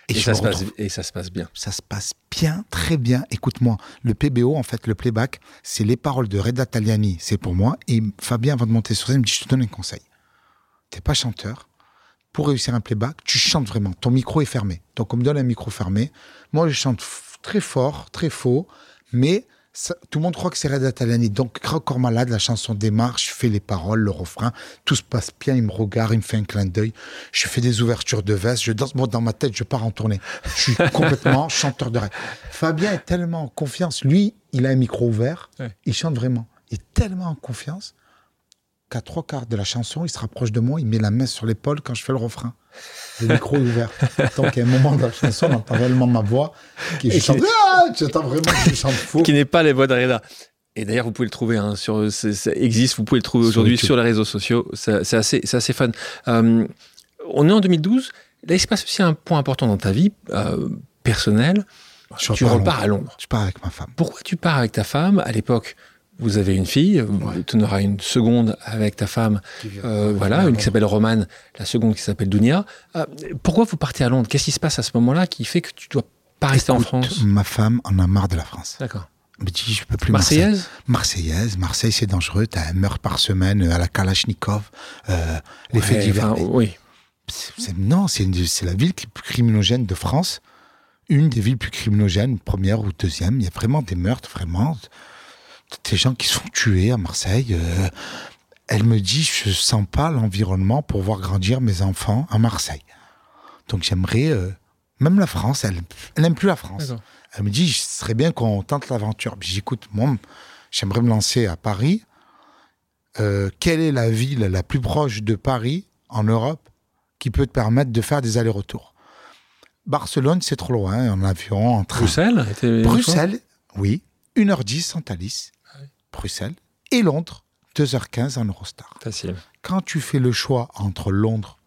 Et, ça se passe, et ça se passe bien. ça se passe bien, très bien. Écoute-moi, le PBO, en fait, le playback, c'est les paroles de Reda Taliani, c'est pour moi. Et Fabien, avant de monter sur scène, il me dit, je te donne un conseil. T'es pas chanteur. Pour réussir un playback, tu chantes vraiment. Ton micro est fermé. Donc, on me donne un micro fermé. Moi, je chante très fort, très faux, mais ça- tout le monde croit que c'est Reda Taliani. Donc, Corps Malade, la chanson démarre, je fais les paroles, le refrain, tout se passe bien, il me regarde, il me fait un clin d'œil, je fais des ouvertures de veste, je danse, moi, dans ma tête, je pars en tournée. Je suis complètement chanteur de rêve. Fabien est tellement en confiance, lui, il a un micro ouvert, Ouais. il chante vraiment. Il est tellement en confiance qu'à trois quarts de la chanson, il se rapproche de moi, il met la main sur l'épaule quand je fais le refrain. Le micro est ouvert. Donc, à un moment dans la chanson, on entend réellement ma voix, qui je chante, qui- ah, j'entends vraiment que je chante faux. Qui n'est pas les voix de Reda. Et d'ailleurs, vous pouvez le trouver hein, sur, ça existe. Vous pouvez le trouver aujourd'hui sur les réseaux sociaux. C'est assez, assez fun. Euh, on est en 2012. Là, il se passe aussi un point important dans ta vie euh, personnelle. Je tu repars à repars à Londres. Je pars avec ma femme. Pourquoi tu pars avec ta femme À l'époque, vous avez une fille. Tu en auras une seconde avec ta femme. Euh, voilà, une qui s'appelle Romane, la seconde qui s'appelle Dounia. Euh, pourquoi vous partez à Londres? Qu'est-ce qui se passe à ce moment-là qui fait que tu dois pas rester en France? Ma femme en a marre de la France. D'accord. Elle me dit, je peux plus Marseille. Marseillaise? Marseillaise, Marseille, c'est dangereux. T'as un meurtre par semaine euh, à la Kalachnikov. Euh, les faits Ouais, divers. enfin, oui. Non, c'est la ville qui est plus criminogène de France. Une des villes plus criminogènes, première ou deuxième. Il y a vraiment des meurtres, vraiment. Des gens qui sont tués à Marseille. euh, elle me dit, je sens pas l'environnement pour voir grandir mes enfants à Marseille. Donc j'aimerais, euh, même la France, elle, elle n'aime plus la France. D'accord. Elle me dit, ce serait bien qu'on tente l'aventure. Puis j'écoute, moi, j'aimerais me lancer à Paris. Euh, quelle est la ville la plus proche de Paris en Europe qui peut te permettre de faire des allers-retours? Barcelone, c'est trop loin, en avion, en train. Bruxelles Bruxelles, oui, 1h10 en Thalys. Bruxelles. Et Londres, 2h15 en Eurostar. Facile. Quand tu fais le choix entre Londres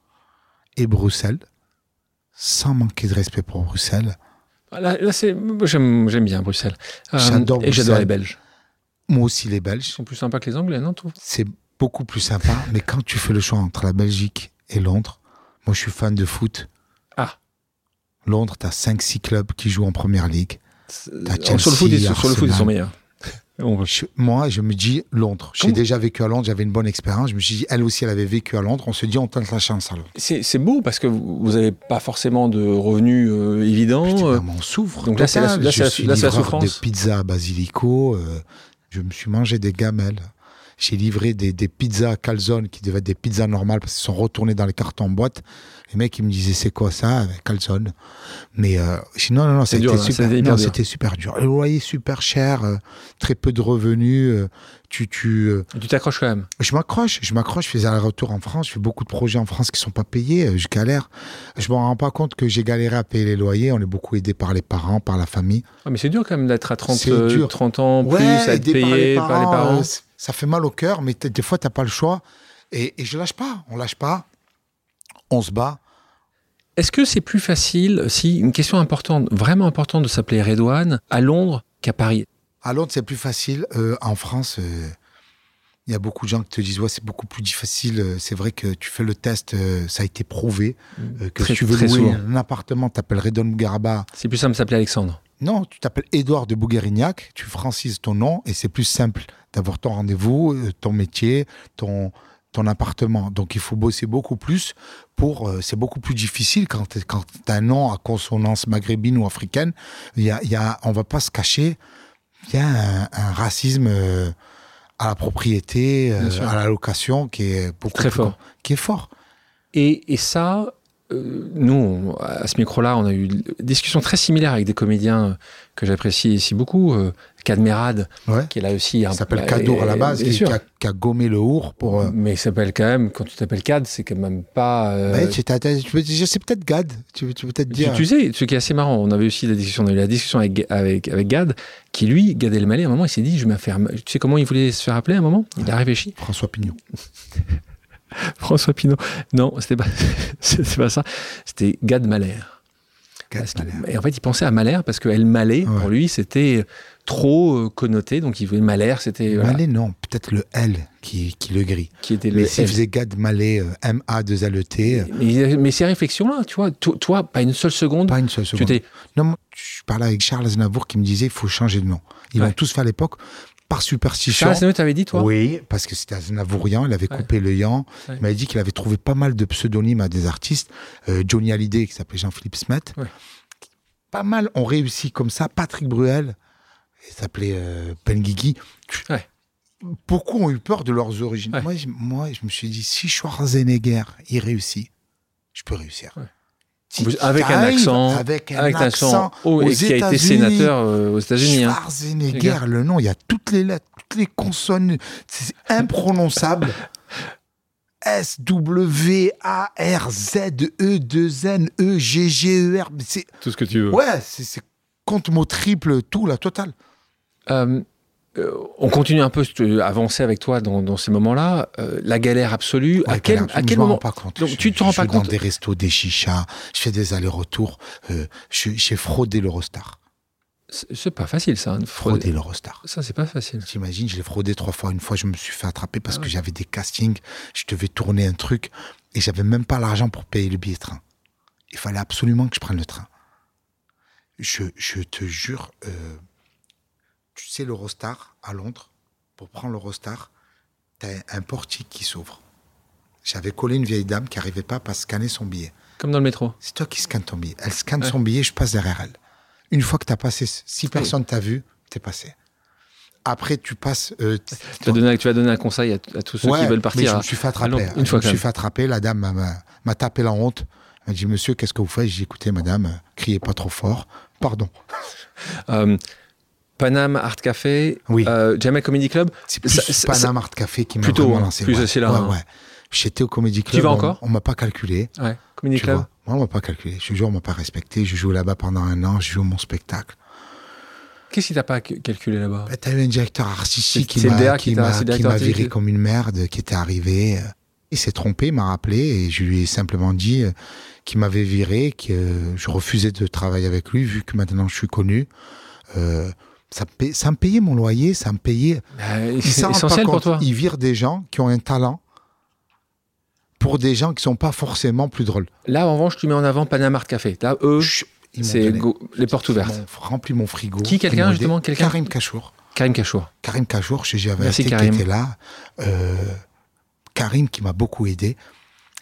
et Bruxelles, sans manquer de respect pour Bruxelles. Ah, Là, là, c'est, j'aime, bien Bruxelles. Euh, J'adore Et j'adore les Belges. Moi aussi, les Ils Belges. sont plus sympas que les Anglais, non, C'est beaucoup plus sympa. mais quand tu fais le choix entre la Belgique et Londres, moi, je suis fan de foot. Ah. Londres, tu as 5-6 clubs qui jouent en première ligue. Sur le foot, ils, Chelsea, sur le foot, ils sont meilleurs. On- Je- moi, je me dis Londres. J'ai déjà vécu à Londres, j'avais une bonne expérience. Je me suis dit, elle aussi, elle avait vécu à Londres. On se dit, on tente la chance à Londres. C'est, beau parce que vous n'avez pas forcément de revenus euh, évidents. Putain, euh, on souffre. donc là, c'est la- là, Je la- suis là, c'est la livreur souffrance. de pizza à basilico. euh, je me suis mangé des gamelles. J'ai livré des, des pizzas calzone qui devaient être des pizzas normales parce qu'ils sont retournés dans les cartons en boîte. Les mecs, ils me disaient, c'est quoi ça Calzone? Mais euh, sinon, non, non, C'est c'était là, super, c'était non, super dur. Le loyer super cher, euh, très peu de revenus. euh, tu, tu, euh, Tu t'accroches quand même. je m'accroche, je m'accroche, je faisais un retour en France, je fais beaucoup de projets en France qui sont pas payés, euh, je galère. Je me rends pas compte que j'ai galéré à payer les loyers, on est beaucoup aidé par les parents, par la famille. Ah, mais c'est dur quand même d'être à 30, C'est euh, dur. 30 ans plus, Ouais, à être payé par les parents. Ça fait mal au cœur, mais des fois t'as pas le choix. Et, et je lâche pas, on lâche pas, on se bat. Est-ce que c'est plus facile, si une question importante, vraiment importante de s'appeler Redouane, à Londres qu'à Paris? À Londres c'est plus facile, Euh, en France... euh, il y a beaucoup de gens qui te disent ouais c'est beaucoup plus difficile. Euh, C'est vrai que tu fais le test, euh, ça a été prouvé euh, que Très- si tu veux louer souvent. un appartement, t'appelles Redon Garaba, C'est plus simple de s'appeler Alexandre. Non, tu t'appelles Édouard de Bouguerignac, tu francises ton nom et c'est plus simple d'avoir ton rendez-vous, euh, ton métier, ton, ton appartement. Donc il faut bosser beaucoup plus pour. euh, c'est beaucoup plus difficile quand tu as un nom à consonance maghrébine ou africaine. Il y a, y a, on va pas se cacher, il y a un, un racisme euh, à la propriété, euh, à la location qui est beaucoup Très plus fort. grand- qui est fort. Et, et ça, nous, on- à ce micro-là, on a eu des discussions très similaires avec des comédiens euh, que j'apprécie ici beaucoup. Euh, Cadmerade, Ouais. qui est là aussi. Il s'appelle Cadour à la base, qui, a, qui a gommé le our pour. euh, Mais il s'appelle quand même, quand tu t'appelles Cad, c'est quand même pas. euh, Ouais, tu je sais peut-être Gad. Tu, tu peux peut-être dire. tu sais, ce qui est assez marrant, on avait aussi la discussion, on a eu la discussion avec, avec, avec Gad, qui lui, Gad Elmaleh, à un moment, il s'est dit, je vais faire. Tu sais comment il voulait se faire appeler à un moment? Il a réfléchi. François Pignon. François Pinault. Non, c'était pas, c'était pas ça. C'était Gad Mahler. Gad Mahler. et en fait, il pensait à Mahler parce que El Malais, pour lui, c'était trop euh, connoté. Donc, il voulait Mahler, c'était. voilà, Malais, non. Peut-être le L qui, qui le grille. qui était. Mais s'il faisait Gad Malais, euh, M-A-2-L-E-T, euh, mais, mais ces réflexions-là, tu vois, to- toi, pas une seule seconde, pas une seule tu seconde. t'es. Non, moi, je parlais avec Charles Aznavour qui me disait il faut changer de nom. Ils Ouais. l'ont tous fait à l'époque par superstition. Dit, toi? Oui, parce que c'était Aznavourian, il avait Ouais. coupé le yan. Ouais. Il m'avait dit qu'il avait trouvé pas mal de pseudonymes à des artistes. Euh, Johnny Hallyday, qui s'appelait Jean-Philippe Smet. Ouais. Pas mal ont réussi comme ça. Patrick Bruel, il s'appelait euh. Ouais. Beaucoup ont eu peur de leurs origines. Moi, je, moi, je me suis dit, si Schwarzenegger, il réussit, je peux réussir. Avec un accent, avec un Avec accent accent aux et qui a été sénateur euh, aux États-Unis. hein. Schwarzenegger, le nom, il y a toutes les lettres, toutes les consonnes, c'est imprononçable. S, W, A, R, Z, E, 2 N, E, G, G, E, R. Tout ce que tu veux. Ouais, c'est c'est compte mot triple, tout, la totale. Euh, euh, on continue un peu à avancer avec toi dans, dans ces moments-là. Euh, la galère absolue. à quel, galère, à quel m'en moment rends pas compte. Donc, Je- tu te rends je pas dans compte des restos, des chichas, je fais des allers-retours. euh, J'ai fraudé l'Eurostar. C'est c'est pas facile, ça. hein, de Fraudé frauder. l'Eurostar. Ça, c'est pas facile. T'imagines, je l'ai fraudé trois fois. Une fois, je me suis fait attraper parce Ah que j'avais des castings. Je devais tourner un truc et j'avais même pas l'argent pour payer le billet de train. Il fallait absolument que je prenne le train. Je, je te jure, euh, tu sais, l'Eurostar à Londres, pour prendre l'Eurostar, t'as un portique qui s'ouvre. J'avais collé une vieille dame qui n'arrivait pas à scanner son billet. Comme dans le métro. C'est toi qui scannes ton billet. Elle scanne Ouais. son billet, je passe derrière elle. Une fois que tu as passé, si personne t'a vu, t'es passé. Après, tu passes. euh, Tu vas, donner, tu vas donner un conseil à, à tous ceux Ouais, qui veulent Mais partir. je à- me suis fait attraper. Une je fois me suis fait attraper. La dame m'a- tapé la honte. Elle m'a dit Monsieur, qu'est-ce que vous faites? J'ai dit Écoutez, madame, euh, criez pas trop fort. Pardon. Euh, Paname Art Café, Oui. euh, Jamel Comedy Club. C'est plus Ça- ça- Panama Art Café qui m'a Plutôt, vraiment hein, lancé. plus ouais. là, Ouais, hein. ouais. J'étais au Comedy Club. vas on- encore On m'a pas calculé. Ouais, Comedy Tu Club. vois. Moi, on m'a pas calculé. Je jure, on m'a pas respecté. Je joue là-bas pendant un an. Je joue mon spectacle. Qu'est-ce qui t'a pas cal- calculé là-bas? Bah, T'as eu un directeur artistique qui m'a qui viré comme une merde, qui était arrivé. euh, Il s'est trompé, il m'a rappelé et je lui ai simplement dit euh, qu'il m'avait viré, que euh, je refusais de travailler avec lui vu que maintenant je suis connu. Euh, ça, me paye- ça me payait mon loyer, ça me payait. Il c'est essentiel pour toi. Il vire des gens qui ont un talent pour des gens qui sont pas forcément plus drôles. Là, en revanche, tu mets en avant Panama Café. Là, eux, ils c'est les portes Ils ouvertes. rempli mon frigo. Qui, quelqu'un, Ils justement, quelqu'un Karim Kachour. Karim Kachour. Karim Kachour, chez j'avais qui était là. Euh, Karim qui m'a beaucoup aidé.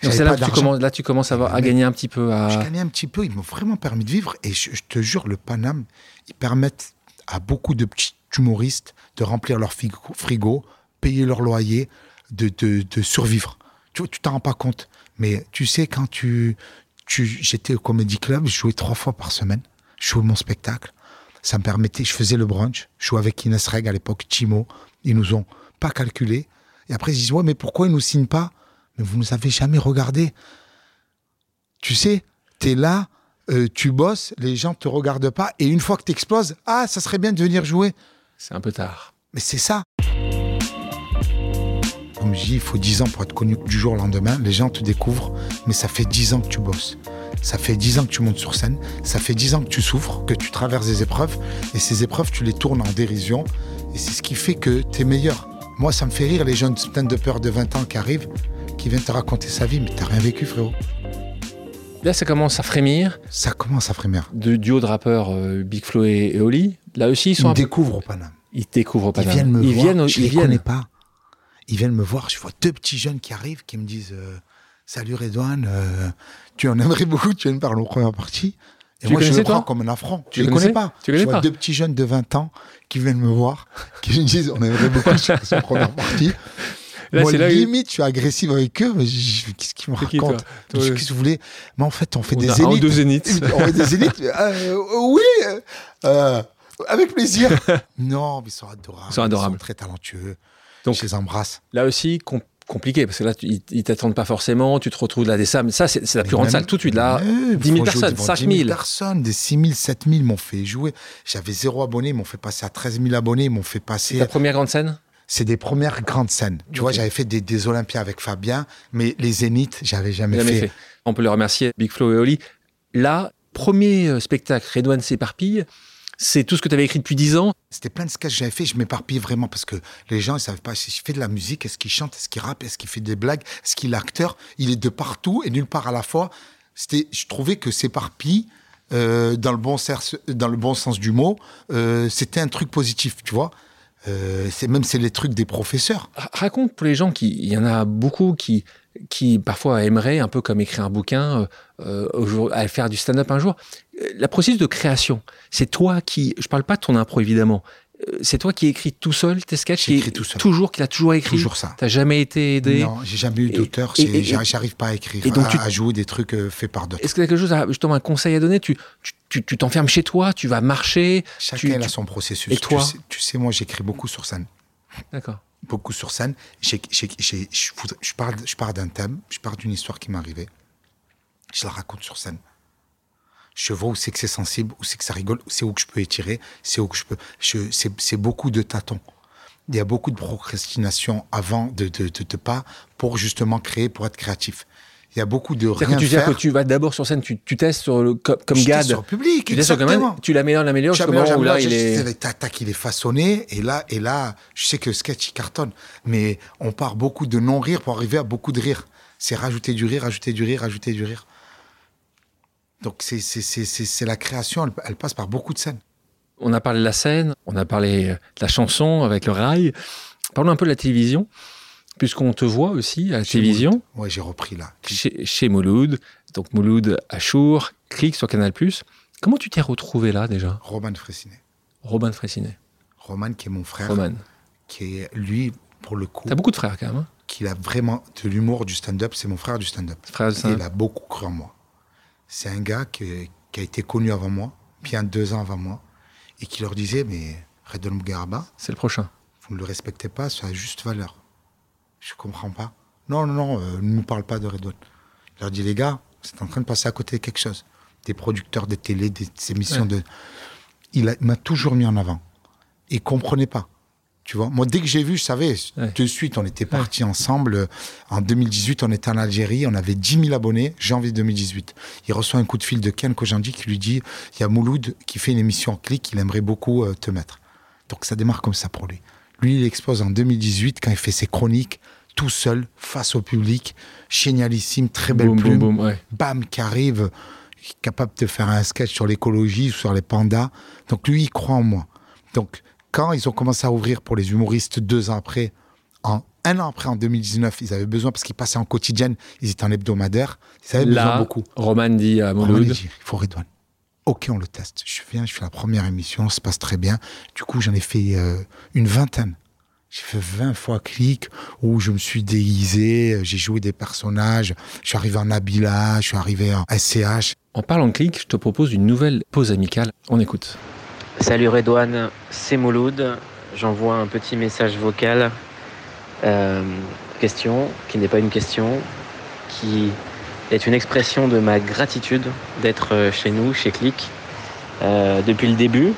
C'est là tu commences, là, tu commences à, avoir- à Mais- gagner un petit peu. À... Je gagnais un petit peu, ils m'ont vraiment permis de vivre. Et je, je te jure, le Paname, ils permettent à beaucoup de petits humoristes de remplir leur frigo, payer leur loyer, de, de, survivre. Tu t'en rends pas compte. Mais tu sais, quand tu, tu j'étais au Comedy Club, je jouais trois fois par semaine. Je jouais mon spectacle. Ça me permettait, je faisais le brunch. Je jouais avec Inès Reg à l'époque, Timo. Ils nous ont pas calculé. Et après, ils disent, ouais, mais pourquoi ils nous signent pas? Mais vous nous avez jamais regardé. Tu sais, tu es là, euh, tu bosses, les gens te regardent pas, et une fois que tu exploses, ah, ça serait bien de venir jouer. C'est un peu tard. Mais c'est ça. Comme je dis, il faut 10 ans pour être connu du jour au lendemain. Les gens te découvrent, mais ça fait 10 ans que tu bosses. Ça fait 10 ans que tu montes sur scène. Ça fait 10 ans que tu souffres, que tu traverses des épreuves. Et ces épreuves, tu les tournes en dérision. Et c'est ce qui fait que tu es meilleur. Moi, ça me fait rire les jeunes de peur de 20 ans qui arrivent, qui viennent te raconter sa vie. Mais t'as rien vécu, frérot. Là, ça commence à frémir. Ça commence à frémir. De duo de rappeurs euh, Big Flo et, et Oli. Là aussi, ils Ils sont peu- découvrent au Paname. Ils découvrent pas Ils viennent me ils voir. Viennent, je ils les viennent. connais pas. Ils viennent me voir. Je vois deux petits jeunes qui arrivent, qui me disent euh, Salut Redouane, euh, tu en aimerais beaucoup, tu viens me parler en première partie. Et Tu moi, je le prends comme un affront. Tu je les les connais pas. Tu les connais je vois pas deux petits jeunes de 20 ans qui viennent me voir, qui me disent On aimerait beaucoup que je fasse en première partie. Là, moi, là limite, je suis agressif avec eux. Qu'est-ce qu'ils me racontent. Qu'est-ce que vous voulez Mais en fait, on fait On des zéniths. deux zéniths. on fait des zéniths Euh, Oui euh, euh, Avec plaisir. non, mais ils sont adorables. Ils sont adorables. très talentueux. Donc- je les embrasse. Là aussi, com- compliqué, parce que là, tu- ils, ils t'attendent pas forcément, tu te retrouves là des salles. Ça, c'est la plus grande salle tout de suite. Là, Ouais, 10 000 faut jouer personnes, devant 5 10 000 000. personnes, des 6 000, 7 000 m'ont fait jouer. J'avais zéro abonné, ils m'ont fait passer à 13 000 abonnés, ils m'ont fait passer. ta première grande scène C'est des premières grandes scènes. Tu vois, j'avais fait des, des Olympiades avec Fabien, mais les Zéniths, j'avais jamais, Jamais fait. fait. On peut le remercier, Big Flo et Oli. Là, premier euh, spectacle, Redouane s'éparpille. C'est tout ce que tu avais écrit depuis 10 ans. C'était plein de sketchs que j'avais fait. Je m'éparpille vraiment parce que les gens, ils savent pas si je fais de la musique, est-ce qu'il chante, est-ce qu'il rappe, est-ce qu'il fait des blagues, est-ce qu'il est acteur. Il est de partout et nulle part à la fois. C'était, je trouvais que s'éparpille, euh, dans, le bon sens, dans le bon sens du mot, euh, c'était un truc positif, tu vois. Euh, c'est même c'est les trucs des professeurs. Ra- Raconte pour les gens qui, il y en a beaucoup qui, qui parfois aimeraient, un peu comme écrire un bouquin, euh, euh, à faire du stand-up un jour. Euh, La processus de création, c'est toi qui, je parle pas de ton impro évidemment, Euh, c'est toi qui écris tout seul tes sketchs, J'écris tout seul. toujours, qu'il a toujours écrit. Toujours ça. T'as jamais été aidé. Non, j'ai jamais eu d'auteur. j'arrive- pas à écrire, et donc à, tu- à jouer des trucs euh, faits par d'autres. Est-ce que tu as quelque chose, à, justement, un conseil à donner? Tu tu- tu tu t'enfermes chez toi, tu vas marcher. Chacun a son processus. Et toi tu sais, tu sais, moi, j'écris beaucoup sur scène. D'accord. beaucoup sur scène. J'ai- j'ai- j'ai- je, parle, je pars d'un thème, je pars d'une histoire qui m'est arrivée. Je la raconte sur scène. Je vois où c'est que c'est sensible, où c'est que ça rigole, où c'est où que je peux étirer, c'est où que je peux. C'est beaucoup de tâtons. Il y a beaucoup de procrastination avant de, de, de, de pas pour justement créer, pour être créatif. Il y a beaucoup de rien que tu, faire. que tu vas d'abord sur scène, tu, tu testes sur le, comme, comme Je Gad. sur le public, tu testes sur exactement. Gad, tu l'améliores, l'améliores, jusqu'au moment où là, j'améliore, il je- est. je- tac, tac, il est façonné, et là, et là, je sais que le sketch, il cartonne. Mais on part beaucoup de non-rire pour arriver à beaucoup de rire. C'est rajouter du rire, rajouter du rire, rajouter du rire. Donc, c'est- la création, elle, elle passe par beaucoup de scènes. On a parlé de la scène, on a parlé de la chanson avec le rail. Parlons un peu de la télévision, puisqu'on te voit aussi à la Chez télévision, Ouais, j'ai repris là. chez, chez Mouloud, donc Mouloud à Chour, Click sur Canal+. Comment tu t'es retrouvé là déjà? Roman Fressinet. Robin de Fraissinet, Roman, qui est mon frère, Roman. qui est, lui, pour le coup, T'as beaucoup de frères quand même, hein? qu'il a vraiment de l'humour du stand-up. C'est mon frère du stand-up. Frère Et stand-up. il a beaucoup cru en moi. C'est un gars qui, qui a été connu avant moi, bien deux ans avant moi, et qui leur disait Mais Redon Mugaraba, C'est le prochain. vous ne le respectez pas, ça a juste valeur. Je comprends pas. Non, non, non, euh, ne nous parle pas de Redon. Il leur dit Les gars, c'est en train de passer à côté de quelque chose. Des producteurs, des télés, des, des émissions Ouais. de. Il m'a toujours mis en avant. Il comprenait pas. Tu vois, moi, dès que j'ai vu, je savais, Ouais. de suite, on était partis ensemble. En 2018, on était en Algérie, on avait 10 000 abonnés, janvier 2018. Il reçoit un coup de fil de Ken Kojandi qui lui dit il y a Mouloud qui fait une émission en clic, il aimerait beaucoup euh, te mettre. Donc ça démarre comme ça pour lui. Lui, il expose en 2018 quand il fait ses chroniques, tout seul, face au public, génialissime, très belle Boum, plume boum, boum, ouais. bam, qui arrive, capable de faire un sketch sur l'écologie, sur les pandas. Donc lui, il croit en moi. Donc quand ils ont commencé à ouvrir pour les humoristes deux ans après, en un an après, en 2019, ils avaient besoin, parce qu'ils passaient en quotidienne, ils étaient en hebdomadaire, ils avaient besoin Là, beaucoup. Roman dit à Roman, dit, il faut Redouane. Ok, on le teste. Je viens, je fais la première émission, ça se passe très bien. Du coup, j'en ai fait euh, une vingtaine. J'ai fait 20 fois clic où je me suis déguisé, j'ai joué des personnages, je suis arrivé en Nabila, je suis arrivé en SCH. En parlant de clic, je te propose une nouvelle pause amicale. On écoute. Salut Redouane, c'est Mouloud. J'envoie un petit message vocal. Euh, question qui n'est pas une question, qui est une expression de ma gratitude d'être euh, chez nous, chez Click, euh, depuis le début,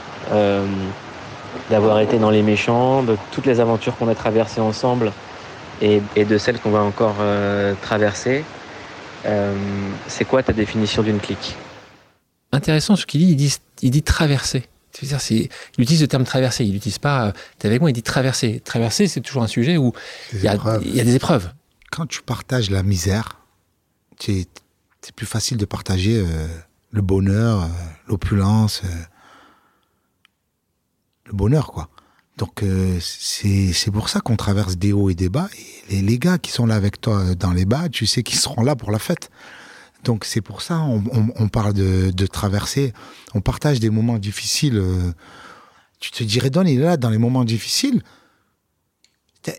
d'avoir été dans les méchants, de toutes les aventures qu'on a traversées ensemble et, et de celles qu'on va encore traverser. C'est quoi ta définition d'une clique Intéressant ce qu'il dit, il dit, il dit traverser. C'est-à-dire, c'est, il utilise le terme traverser, il n'utilise pas, euh, t'es avec moi, il dit traverser. Traverser, c'est toujours un sujet où il y, a, épreuves. il y a des épreuves. Quand tu partages la misère, c'est plus facile de partager euh, le bonheur, euh, l'opulence, euh, le bonheur, quoi. Donc, euh, c'est c'est pour ça qu'on traverse des hauts et des bas. Et les, les gars qui sont là avec toi dans les bas, tu sais qu'ils seront là pour la fête. Donc, c'est pour ça on, parle de, de traverser. On partage des moments difficiles. euh, tu te dirais, Don, il est là dans les moments difficiles.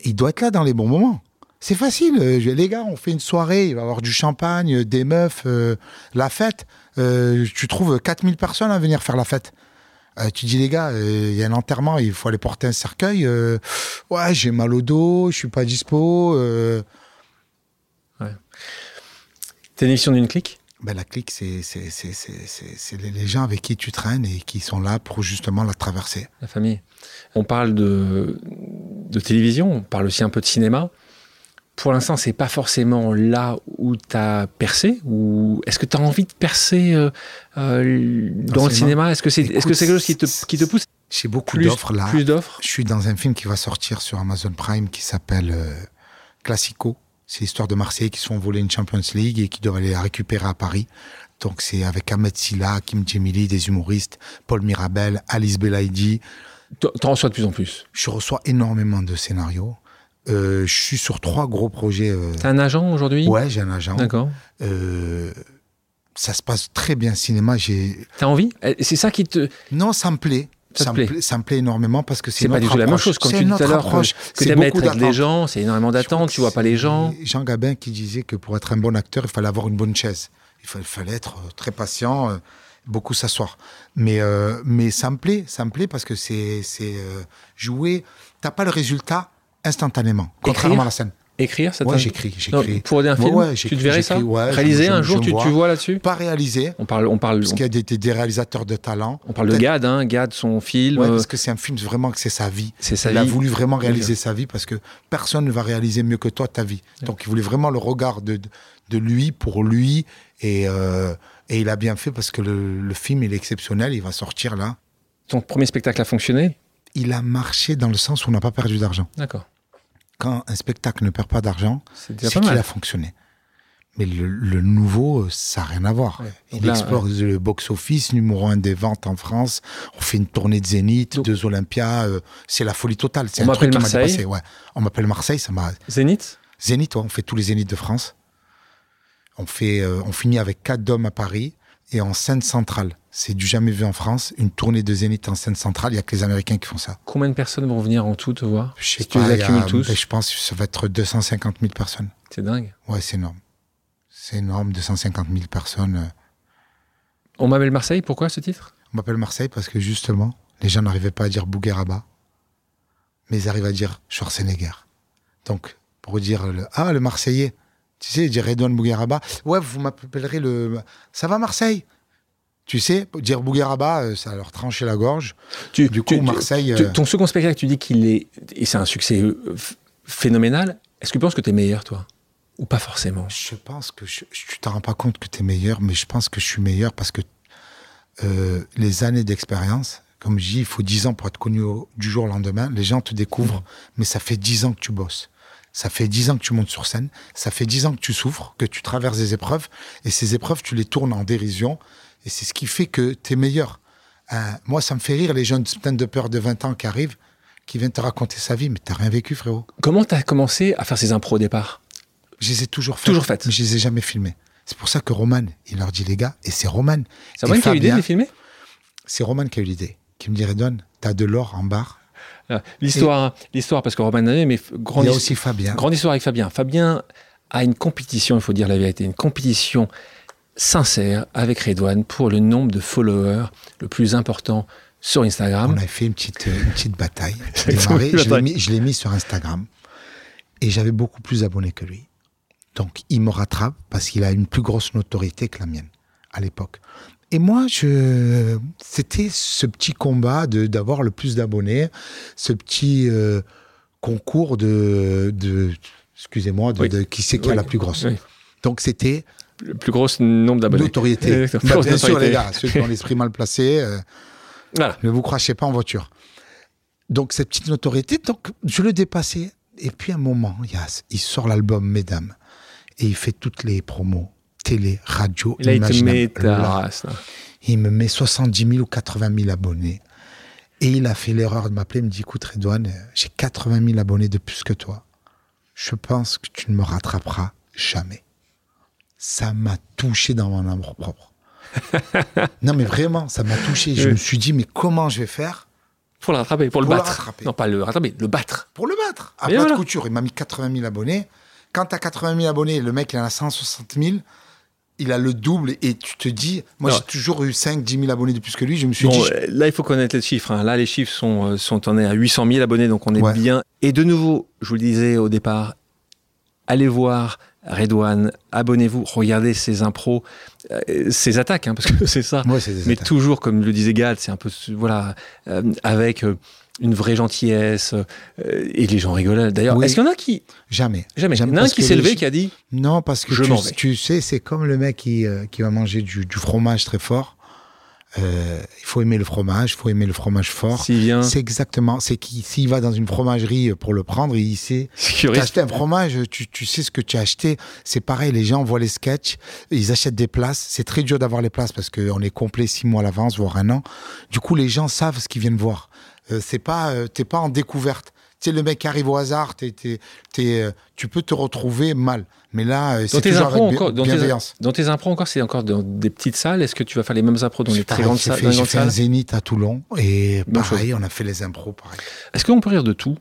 Il doit être là dans les bons moments. C'est facile. euh, les gars, on fait une soirée, il va y avoir du champagne, des meufs, euh, la fête. Tu trouves 4000 personnes à venir faire la fête. Tu dis, les gars, il y a un enterrement, il faut aller porter un cercueil. ouais, j'ai mal au dos, je suis pas dispo. euh. Émission d'une clique? Ben, la clique, c'est les gens avec qui tu traînes et qui sont là pour justement la traverser. la famille. On parle de, de télévision, on parle aussi un peu de cinéma. Pour l'instant, c'est pas forcément là où tu as percé ou est-ce que tu as envie de percer euh, euh, dans le cinéma Est-ce que c'est est-ce que c'est quelque chose qui te, qui te pousse? J'ai beaucoup d'offres là. Plus d'offres? Je suis dans un film qui va sortir sur Amazon Prime qui s'appelle euh, Classico. C'est l'histoire de Marseille qui se font voler une Champions League et qui doivent aller la récupérer à Paris. Donc c'est avec Ahmed Silla, Kim Djemili, des humoristes, Paul Mirabel, Alice Belaïdi. T'en reçois de plus en plus. Je reçois énormément de scénarios. Euh, je suis sur trois gros projets. euh, T'as un agent aujourd'hui? Ouais, j'ai un agent. D'accord. Euh, ça se passe très bien cinéma. J'ai T'as envie? Eh, C'est ça qui te. non, ça me plaît. Ça me plaît. ça me plaît énormément parce que c'est pas du tout la même approche. chose, C'est tu dis tout à l'heure, que, approche. que être beaucoup avec les gens, c'est énormément d'attentes, tu vois pas les gens. Jean Gabin qui disait que pour être un bon acteur, il fallait avoir une bonne chaise. Il fallait être euh, très patient, euh, beaucoup s'asseoir. Mais, euh, mais ça me plaît, ça me plaît parce que c'est c'est, euh, jouer. T'as pas le résultat instantanément, contrairement Écrire à la scène. Écrire, ça Ouais, t'a- j'écris, j'écris. Pour un Ouais, film, ouais, tu j'écris, te verrais ça ouais, Réaliser un jour, tu, vois. tu vois là-dessus Pas réalisé, On parle, on parle, parce qu'il y a des, des- réalisateurs de talent. on parle de Gad, hein, Gad, son film, Ouais, euh, parce que c'est un film vraiment que c'est sa vie. c'est sa il a voulu vraiment réaliser sa vie parce que personne ne va réaliser mieux que toi ta vie. Donc il voulait vraiment le regard de, de lui pour lui et, euh, et il a bien fait parce que le, le film il est exceptionnel, il va sortir là. Ton premier spectacle a fonctionné? Il a marché dans le sens où on n'a pas perdu d'argent. D'accord. Quand un spectacle ne perd pas d'argent, C'est qu'il a fonctionné. Mais le, le nouveau, euh, ça n'a rien à voir. Ouais. Il Donc là, explose le box-office, numéro un des ventes en France. On fait une tournée de Zénith, Donc- deux Olympias. euh, c'est la folie totale. C'est On un truc m'appelle qui m'a Marseille. dépassé. Ouais. On m'appelle Marseille, ça m'a Zénith? Zénith, on fait tous les Zéniths de France. On, fait, euh, on finit avec quatre dômes à Paris et en scène centrale. C'est du jamais vu en France. Une tournée de Zénith en scène centrale. Il n'y a que les Américains qui font ça. Combien de personnes vont venir en tout te voir Je sais Si tu les pas, a- tous ben, je pense que ça va être 250 000 personnes. C'est dingue. Ouais, c'est énorme. C'est énorme, 250 000 personnes. euh. On m'appelle Marseille, pourquoi ce titre? On m'appelle Marseille parce que justement, les gens n'arrivaient pas à dire Bougueraba, mais ils arrivent à dire Schwarzenegger. Donc, pour dire le, Ah, le Marseillais, tu sais, dire Redouane Bougueraba, ouais, vous m'appellerez le. Ça va Marseille? Tu sais, dire Bougueraba, euh, ça leur tranchait la gorge. Tu- du coup, tu- Marseille. tu- euh, ton second spectacle, tu dis qu'il est. Et c'est un succès euh, phénoménal. Est-ce que tu penses que tu es meilleur, toi? Ou pas forcément? Je pense que je, tu t'en rends pas compte que tu es meilleur, mais je pense que je suis meilleur parce que euh, les années d'expérience, comme je dis, il faut 10 ans pour être connu au- du jour au lendemain. Les gens te découvrent, mais ça fait 10 ans que tu bosses. Ça fait 10 ans que tu montes sur scène. Ça fait 10 ans que tu souffres, que tu traverses des épreuves. Et ces épreuves, tu les tournes en dérision. Et c'est ce qui fait que tu es meilleur. Hein, moi, ça me fait rire les jeunes de peur de 20 ans qui arrivent, qui viennent te raconter sa vie, mais t'as rien vécu, frérot. Comment tu as commencé à faire ces impros au départ? Je les ai toujours faites. Toujours faites. Mais je les ai jamais filmées. C'est pour ça que Roman, il leur dit, les gars, et c'est Roman. C'est vrai qui a eu l'idée de les filmer? C'est Roman qui a eu l'idée. Qui me dit, Redouane, t'as de l'or en barre. Ah, L'histoire, l'histoire, parce que Roman Nanet, mais grande, Il y a aussi Fabien. grande histoire avec Fabien. Fabien a une compétition, il faut dire la vérité, une compétition sincère avec Redouane pour le nombre de followers le plus important sur Instagram. On a fait une petite, euh, une petite bataille. Démarré, je l'ai mis, sur Instagram. Et j'avais beaucoup plus d'abonnés que lui. Donc, il me rattrape parce qu'il a une plus grosse notoriété que la mienne à l'époque. Et moi, je, c'était ce petit combat de d'avoir le plus d'abonnés, ce petit euh, concours de, de excusez-moi, de, Oui. de qui c'est qui Oui. la plus grosse. Oui. Donc, c'était Le plus gros nombre d'abonnés. notoriété. Bah, bien sûr, notoriété. les gars, ceux qui ont l'esprit mal placé. euh, Voilà. ne vous crachez pas en voiture. Donc, cette petite notoriété, donc, je le dépassais. Et puis, à un moment, il, a- il sort l'album Mesdames. Et il fait toutes les promos, télé, radio, là, il te met Là, il me met 70 000 ou 80 000 abonnés. Et il a fait l'erreur de m'appeler, il me dit, écoute, Redouane, j'ai 80 000 abonnés de plus que toi. Je pense que tu ne me rattraperas jamais. Ça m'a touché dans mon amour propre. non, mais vraiment, ça m'a touché. Je Oui. me suis dit, mais comment je vais faire Pour le rattraper, pour le Pour le battre. rattraper. Non, pas le rattraper, le battre. pour le battre. À plat de couture, il m'a mis 80 000 abonnés. Quand tu as 80 000 abonnés, le mec, il en a 160 000. Il a le double et tu te dis, moi j'ai toujours eu 5, 10 000 abonnés de plus que lui. Je me suis Bon, dit, là, il faut connaître les chiffres. hein. Là, les chiffres sont, euh, sont on est à 800 000 abonnés, donc on est Ouais. bien. Et de nouveau, je vous le disais au départ, allez voir Redouane, abonnez-vous, regardez ses impros, euh, ses attaques, hein, parce que c'est ça. Mais attaques. toujours, comme le disait Gad, c'est un peu, voilà, euh, avec euh, une vraie gentillesse, euh, et les gens rigolaient. D'ailleurs, Oui. est-ce qu'il y en a qui, Jamais. jamais, il y Jamais, en a un qui s'est levé, qui a dit, Non, parce que Je tu, tu sais, c'est comme le mec qui, qui va manger du, du fromage très fort. Euh, il faut aimer le fromage, il faut aimer le fromage fort. s'il vient, C'est exactement, c'est qu'il s'il va dans une fromagerie pour le prendre, il sait. Tu as sécuriste. acheté un fromage, tu, tu sais ce que tu as acheté. C'est pareil, les gens voient les sketchs, ils achètent des places. C'est très dur d'avoir les places parce qu'on est complet six mois à l'avance, voire un an. Du coup, les gens savent ce qu'ils viennent voir. Euh, c'est pas, euh, t'es pas en découverte. Tu sais, le mec qui arrive au hasard, t'es, t'es- t'es, euh, tu peux te retrouver mal. Mais là, euh, Dans c'est tes toujours impros avec bi- encore, dans tes, dans tes impros encore, c'est encore dans des petites salles. Est-ce que tu vas faire les mêmes impros dans les très grandes salles, j'ai fait un zénith à Toulon et Même pareil, on a fait les impros, pareil. Est-ce qu'on peut rire de tout?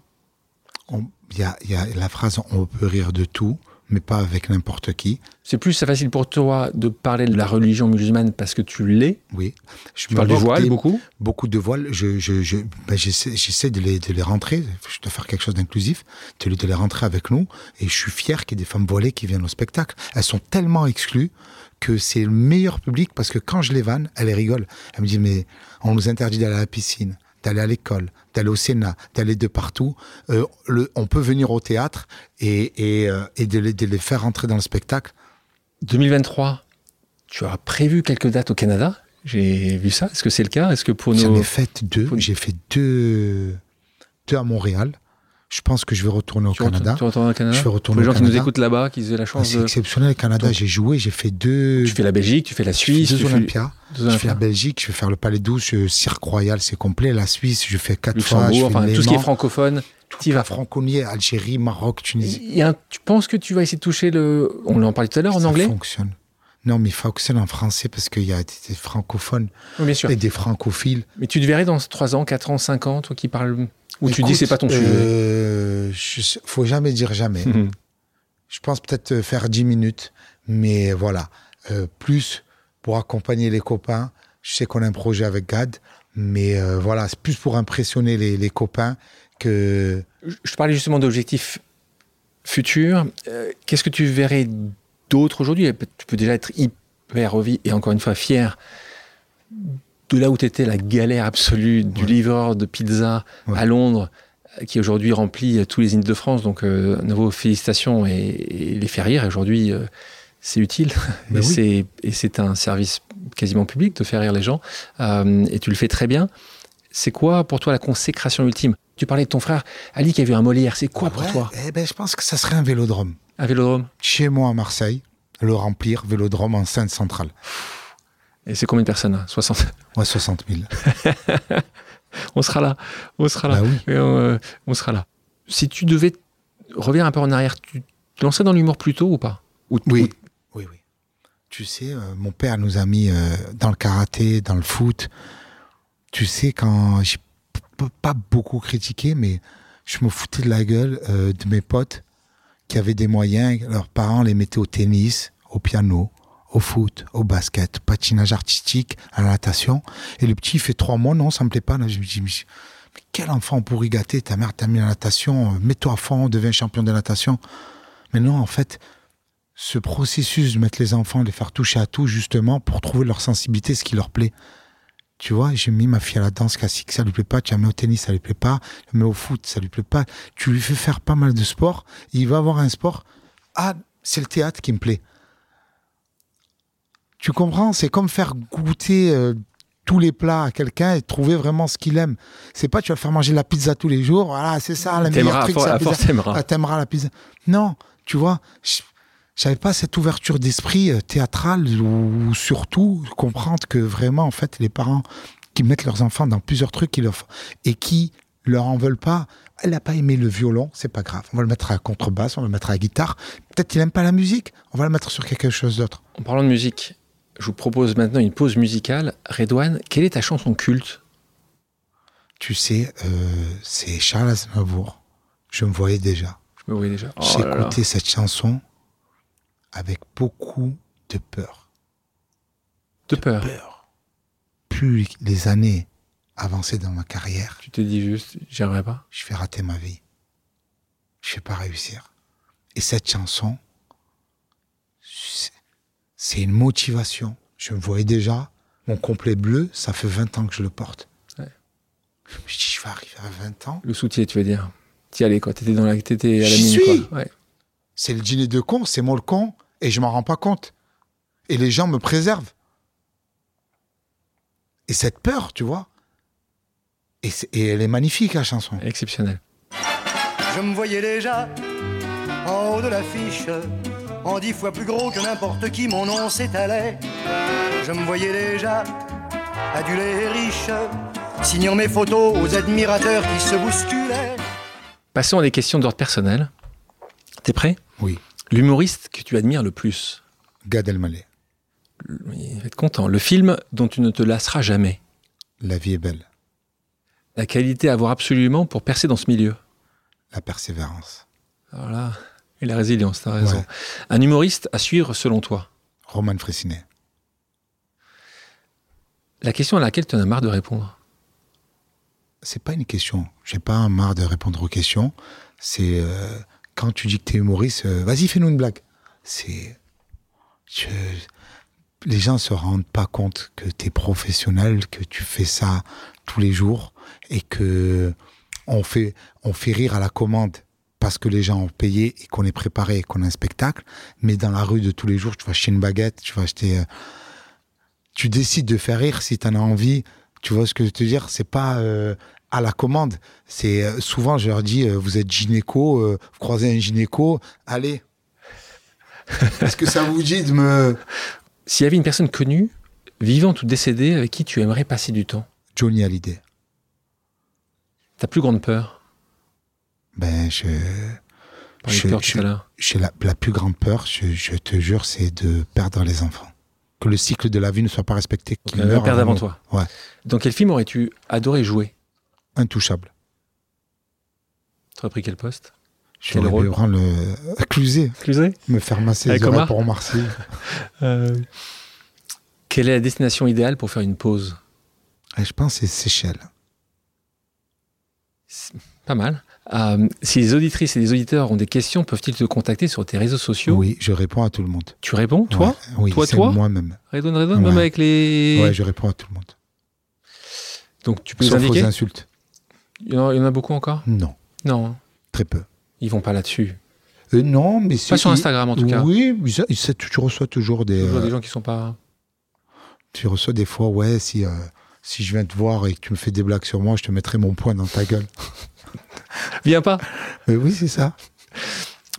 Il y y a la phrase on peut rire de tout, mais pas avec n'importe qui. C'est plus facile pour toi de parler de la religion musulmane parce que tu l'es. Oui. Je Tu parles du voile beaucoup. beaucoup de voiles. Je, je, je, ben, j'essaie, j'essaie de les, de les rentrer. Je dois faire quelque chose d'inclusif, de, les- de les rentrer avec nous. Et je suis fier qu'il y ait des femmes voilées qui viennent au spectacle. Elles sont tellement exclues que c'est le meilleur public parce que quand je les vanne, elles rigolent. Elles me disent, mais on nous interdit d'aller à la piscine, d'aller à l'école, d'aller au Sénat, d'aller de partout. Euh, le, on peut venir au théâtre et, et, euh, et de, les, de les faire rentrer dans le spectacle. 2023, tu as prévu quelques dates au Canada? J'ai vu ça. Est-ce que c'est le cas? Est-ce que pour J'en nos. ai fait deux. J'ai fait deux, deux à Montréal. Je pense que je vais retourner au Tu Canada. tu retournes au Canada Je vais Pour retourner les au gens qui nous écoutent là-bas, qui aient la Ah, chance c'est exceptionnel, le Canada. J'ai joué, j'ai fait deux, Tu fais la Belgique, tu fais la Suisse, deux Olympias. Je fais la Belgique, je vais faire le Palais 12, je- Cirque Royal, c'est complet. La Suisse, je fais quatre fois. Je fais enfin tout ce qui est francophone. Tu vas. Franconie, Algérie, Maroc, Tunisie. Un- tu penses que tu vas essayer de toucher le. On en parlait tout à l'heure en Ça anglais fonctionne. Non, mais il fonctionne en français parce qu'il y a des francophones Oui, bien sûr. et des francophiles. Mais tu te verrais dans 3 ans, 4 ans, 5 ans, toi qui parles. Ou tu dis c'est pas ton sujet euh, je faut jamais dire jamais. Mhm. Je pense peut-être euh, faire 10 minutes, mais voilà. Euh, plus pour accompagner les copains. Je sais qu'on a un projet avec GAD, mais euh, voilà, c'est plus pour impressionner les, les copains que. Je je parlais justement d'objectifs futurs. Euh, Qu'est-ce que tu verrais d'autre aujourd'hui? Tu peux déjà être hyper envie et encore une fois fier de là où tu étais, la galère absolue du Ouais. livreur de pizza Ouais. à Londres, euh, qui aujourd'hui remplit euh, tous les îles de France. Donc, euh, à nouveau, félicitations et, et les fait rire. Aujourd'hui, euh, c'est utile. Ben et oui. c'est- un service quasiment public de faire rire les gens. Euh, et tu le fais très bien. C'est quoi pour toi la consécration ultime? Tu parlais de ton frère Ali qui a vu un Molière. C'est quoi pour Ouais, toi? Eh ben, Je pense que ça serait un vélodrome. Un vélodrome? Chez moi à Marseille, le remplir, vélodrome en Seine centrale. Et c'est combien de personnes là 60 Ouais, 60 000. On sera là. On sera là. Bah oui. Et on, euh, on sera là. Si tu devais revenir un peu en arrière, tu te lançais dans l'humour plus tôt ou pas? Ou- Oui, ou- oui, oui. Tu sais, euh, mon père nous a mis euh, dans le karaté, dans le foot. Tu sais, quand j'ai pas beaucoup critiqué, mais je me foutais de la gueule de mes potes qui avaient des moyens. Leurs parents les mettaient au tennis, au piano, au foot, au basket, patinage artistique, à la natation. Et le petit, il fait trois mois, non, ça me plaît pas. Je me dis, mais, quel enfant pourri gâté, ta mère t'a mis la natation, euh, mets-toi à fond, deviens champion de natation. Mais non, en fait, ce processus de mettre les enfants, de les faire toucher à tout, justement, pour trouver leur sensibilité, ce qui leur plaît. Tu vois, j'ai mis ma fille à la danse classique, ça lui plaît pas. Tu la mets au tennis, ça lui plaît pas. Tu la mets au foot, ça lui plaît pas. Tu lui fais faire pas mal de sport. Il va avoir un sport. Ah, c'est le théâtre qui me plaît. Tu comprends? C'est comme faire goûter euh, tous les plats à quelqu'un et trouver vraiment ce qu'il aime. C'est pas tu vas faire manger de la pizza tous les jours. Voilà, c'est ça, la meilleure à truc, la à pizza. t'aimeras. Ah, t'aimeras la pizza. Non, tu vois, je- j'avais pas cette ouverture d'esprit euh, théâtrale ou, ou surtout comprendre que vraiment, en fait, les parents qui mettent leurs enfants dans plusieurs trucs et qui leur en veulent pas. Elle n'a pas aimé le violon, c'est pas grave. On va le mettre à la contrebasse, on va le mettre à la guitare. Peut-être qu'il aime pas la musique, on va le mettre sur quelque chose d'autre. En parlant de musique, je vous propose maintenant une pause musicale. Redouane, quelle est ta chanson culte? Tu sais, euh, c'est Charles Aznavour. Je me voyais déjà. Je me voyais déjà. Oh J'ai là. cette chanson avec beaucoup de peur. De peur. peur. Plus les années avançaient dans ma carrière, Tu t'es dit juste, j'aimerais pas. je vais rater ma vie. Je vais pas réussir. Et cette chanson, c'est- une motivation. Je me voyais déjà, mon complet bleu, ça fait 20 ans que je le porte. Ouais. Je me dis, je vais arriver à 20 ans. Le soutien, tu veux dire. T'y allais, quoi. T'étais dans la, t'étais à la mine, suis. quoi. Ouais. C'est le dîner de con, c'est moi le con, et je m'en rends pas compte. Et les gens me préservent. Et cette peur, tu vois. Et, c'est- et elle est magnifique, la chanson. Exceptionnel. Je me voyais déjà en haut de l'affiche, en dix fois plus gros que n'importe qui, mon nom s'étalait. Je me voyais déjà adulé et riche, signant mes photos aux admirateurs qui se bousculaient. Passons à des questions d'ordre personnel. T'es prêt? Oui. L'humoriste que tu admires le plus Gad Elmaleh. Il va être content. Le film dont tu ne te lasseras jamais. La vie est belle. La qualité à avoir absolument pour percer dans ce milieu. La persévérance. Alors là, et la résilience, t'as raison. Ouais. Un humoriste à suivre selon toi? Roman Fressinet. La question à laquelle tu en as marre de répondre? C'est pas une question. J'ai pas marre de répondre aux questions. C'est euh, quand tu dis que t'es humoriste, euh, vas-y, fais-nous une blague. C'est. je- Les gens se rendent pas compte que t'es professionnel, que tu fais ça tous les jours et que on fait, on fait rire à la commande parce que les gens ont payé et qu'on est préparé et qu'on a un spectacle. Mais dans la rue de tous les jours, tu vas acheter une baguette, tu vas acheter. euh, tu décides de faire rire si tu en as envie. Tu vois ce que je veux te dire? C'est pas euh, à la commande. C'est euh, souvent je leur dis vous êtes gynéco, vous croisez un gynéco, allez. Est-ce que ça vous dit de me S'il y avait une personne connue, vivante ou décédée, avec qui tu aimerais passer du temps, Johnny Hallyday ta plus grande peur? Ben je Je- peur je- j'ai la, la plus grande peur, je, je te jure, c'est de perdre les enfants. Que le cycle de la vie ne soit pas respecté. Qu'ils meurent père avant toi. Ouais. Dans quel film aurais-tu adoré jouer? Intouchable. Tu aurais pris quel poste? Je rôle? prendre le cluser, Clusé me faire masser Avec les oreilles pour Marseille. Euh, Quelle est la destination idéale pour faire une pause? Et je pense que c'est Seychelles. Pas mal. Euh, si les auditrices et les auditeurs ont des questions, peuvent-ils te contacter sur tes réseaux sociaux? Oui, je réponds à tout le monde. Tu réponds, toi? Ouais, Oui, Toi, moi-même. Redouane, même Ouais. avec les. Ouais, je réponds à tout le monde. Donc tu peux Sauf aux indiquer? insultes. il y, en a, il y en a beaucoup encore? Non, Non, très peu. ils vont pas là-dessus. Euh, non, mais Pas sur Instagram en tout cas. Oui, mais ça- ça- tu reçois toujours des. Je vois euh, des gens qui sont pas. Tu reçois des fois, ouais, si, si je viens te voir et que tu me fais des blagues sur moi, je te mettrai mon poing dans ta gueule. Viens pas. Mais oui, c'est ça.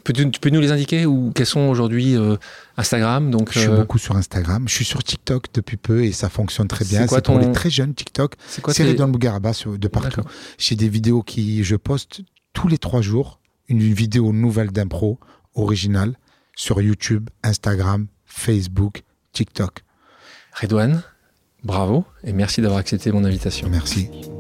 Peux-tu, tu peux nous les indiquer ou quels sont aujourd'hui euh, Instagram Donc Je suis euh, beaucoup sur Instagram. Je suis sur TikTok depuis peu et ça fonctionne très bien. C'est C'est pour ton- les très jeunes TikTok. c'est quoi C'est tes- Redouane Bougaraba sur- de partout. J'ai des vidéos qui je poste tous les trois jours. Une vidéo nouvelle d'impro originale sur YouTube, Instagram, Facebook, TikTok. Redouane, bravo et merci d'avoir accepté mon invitation. Merci.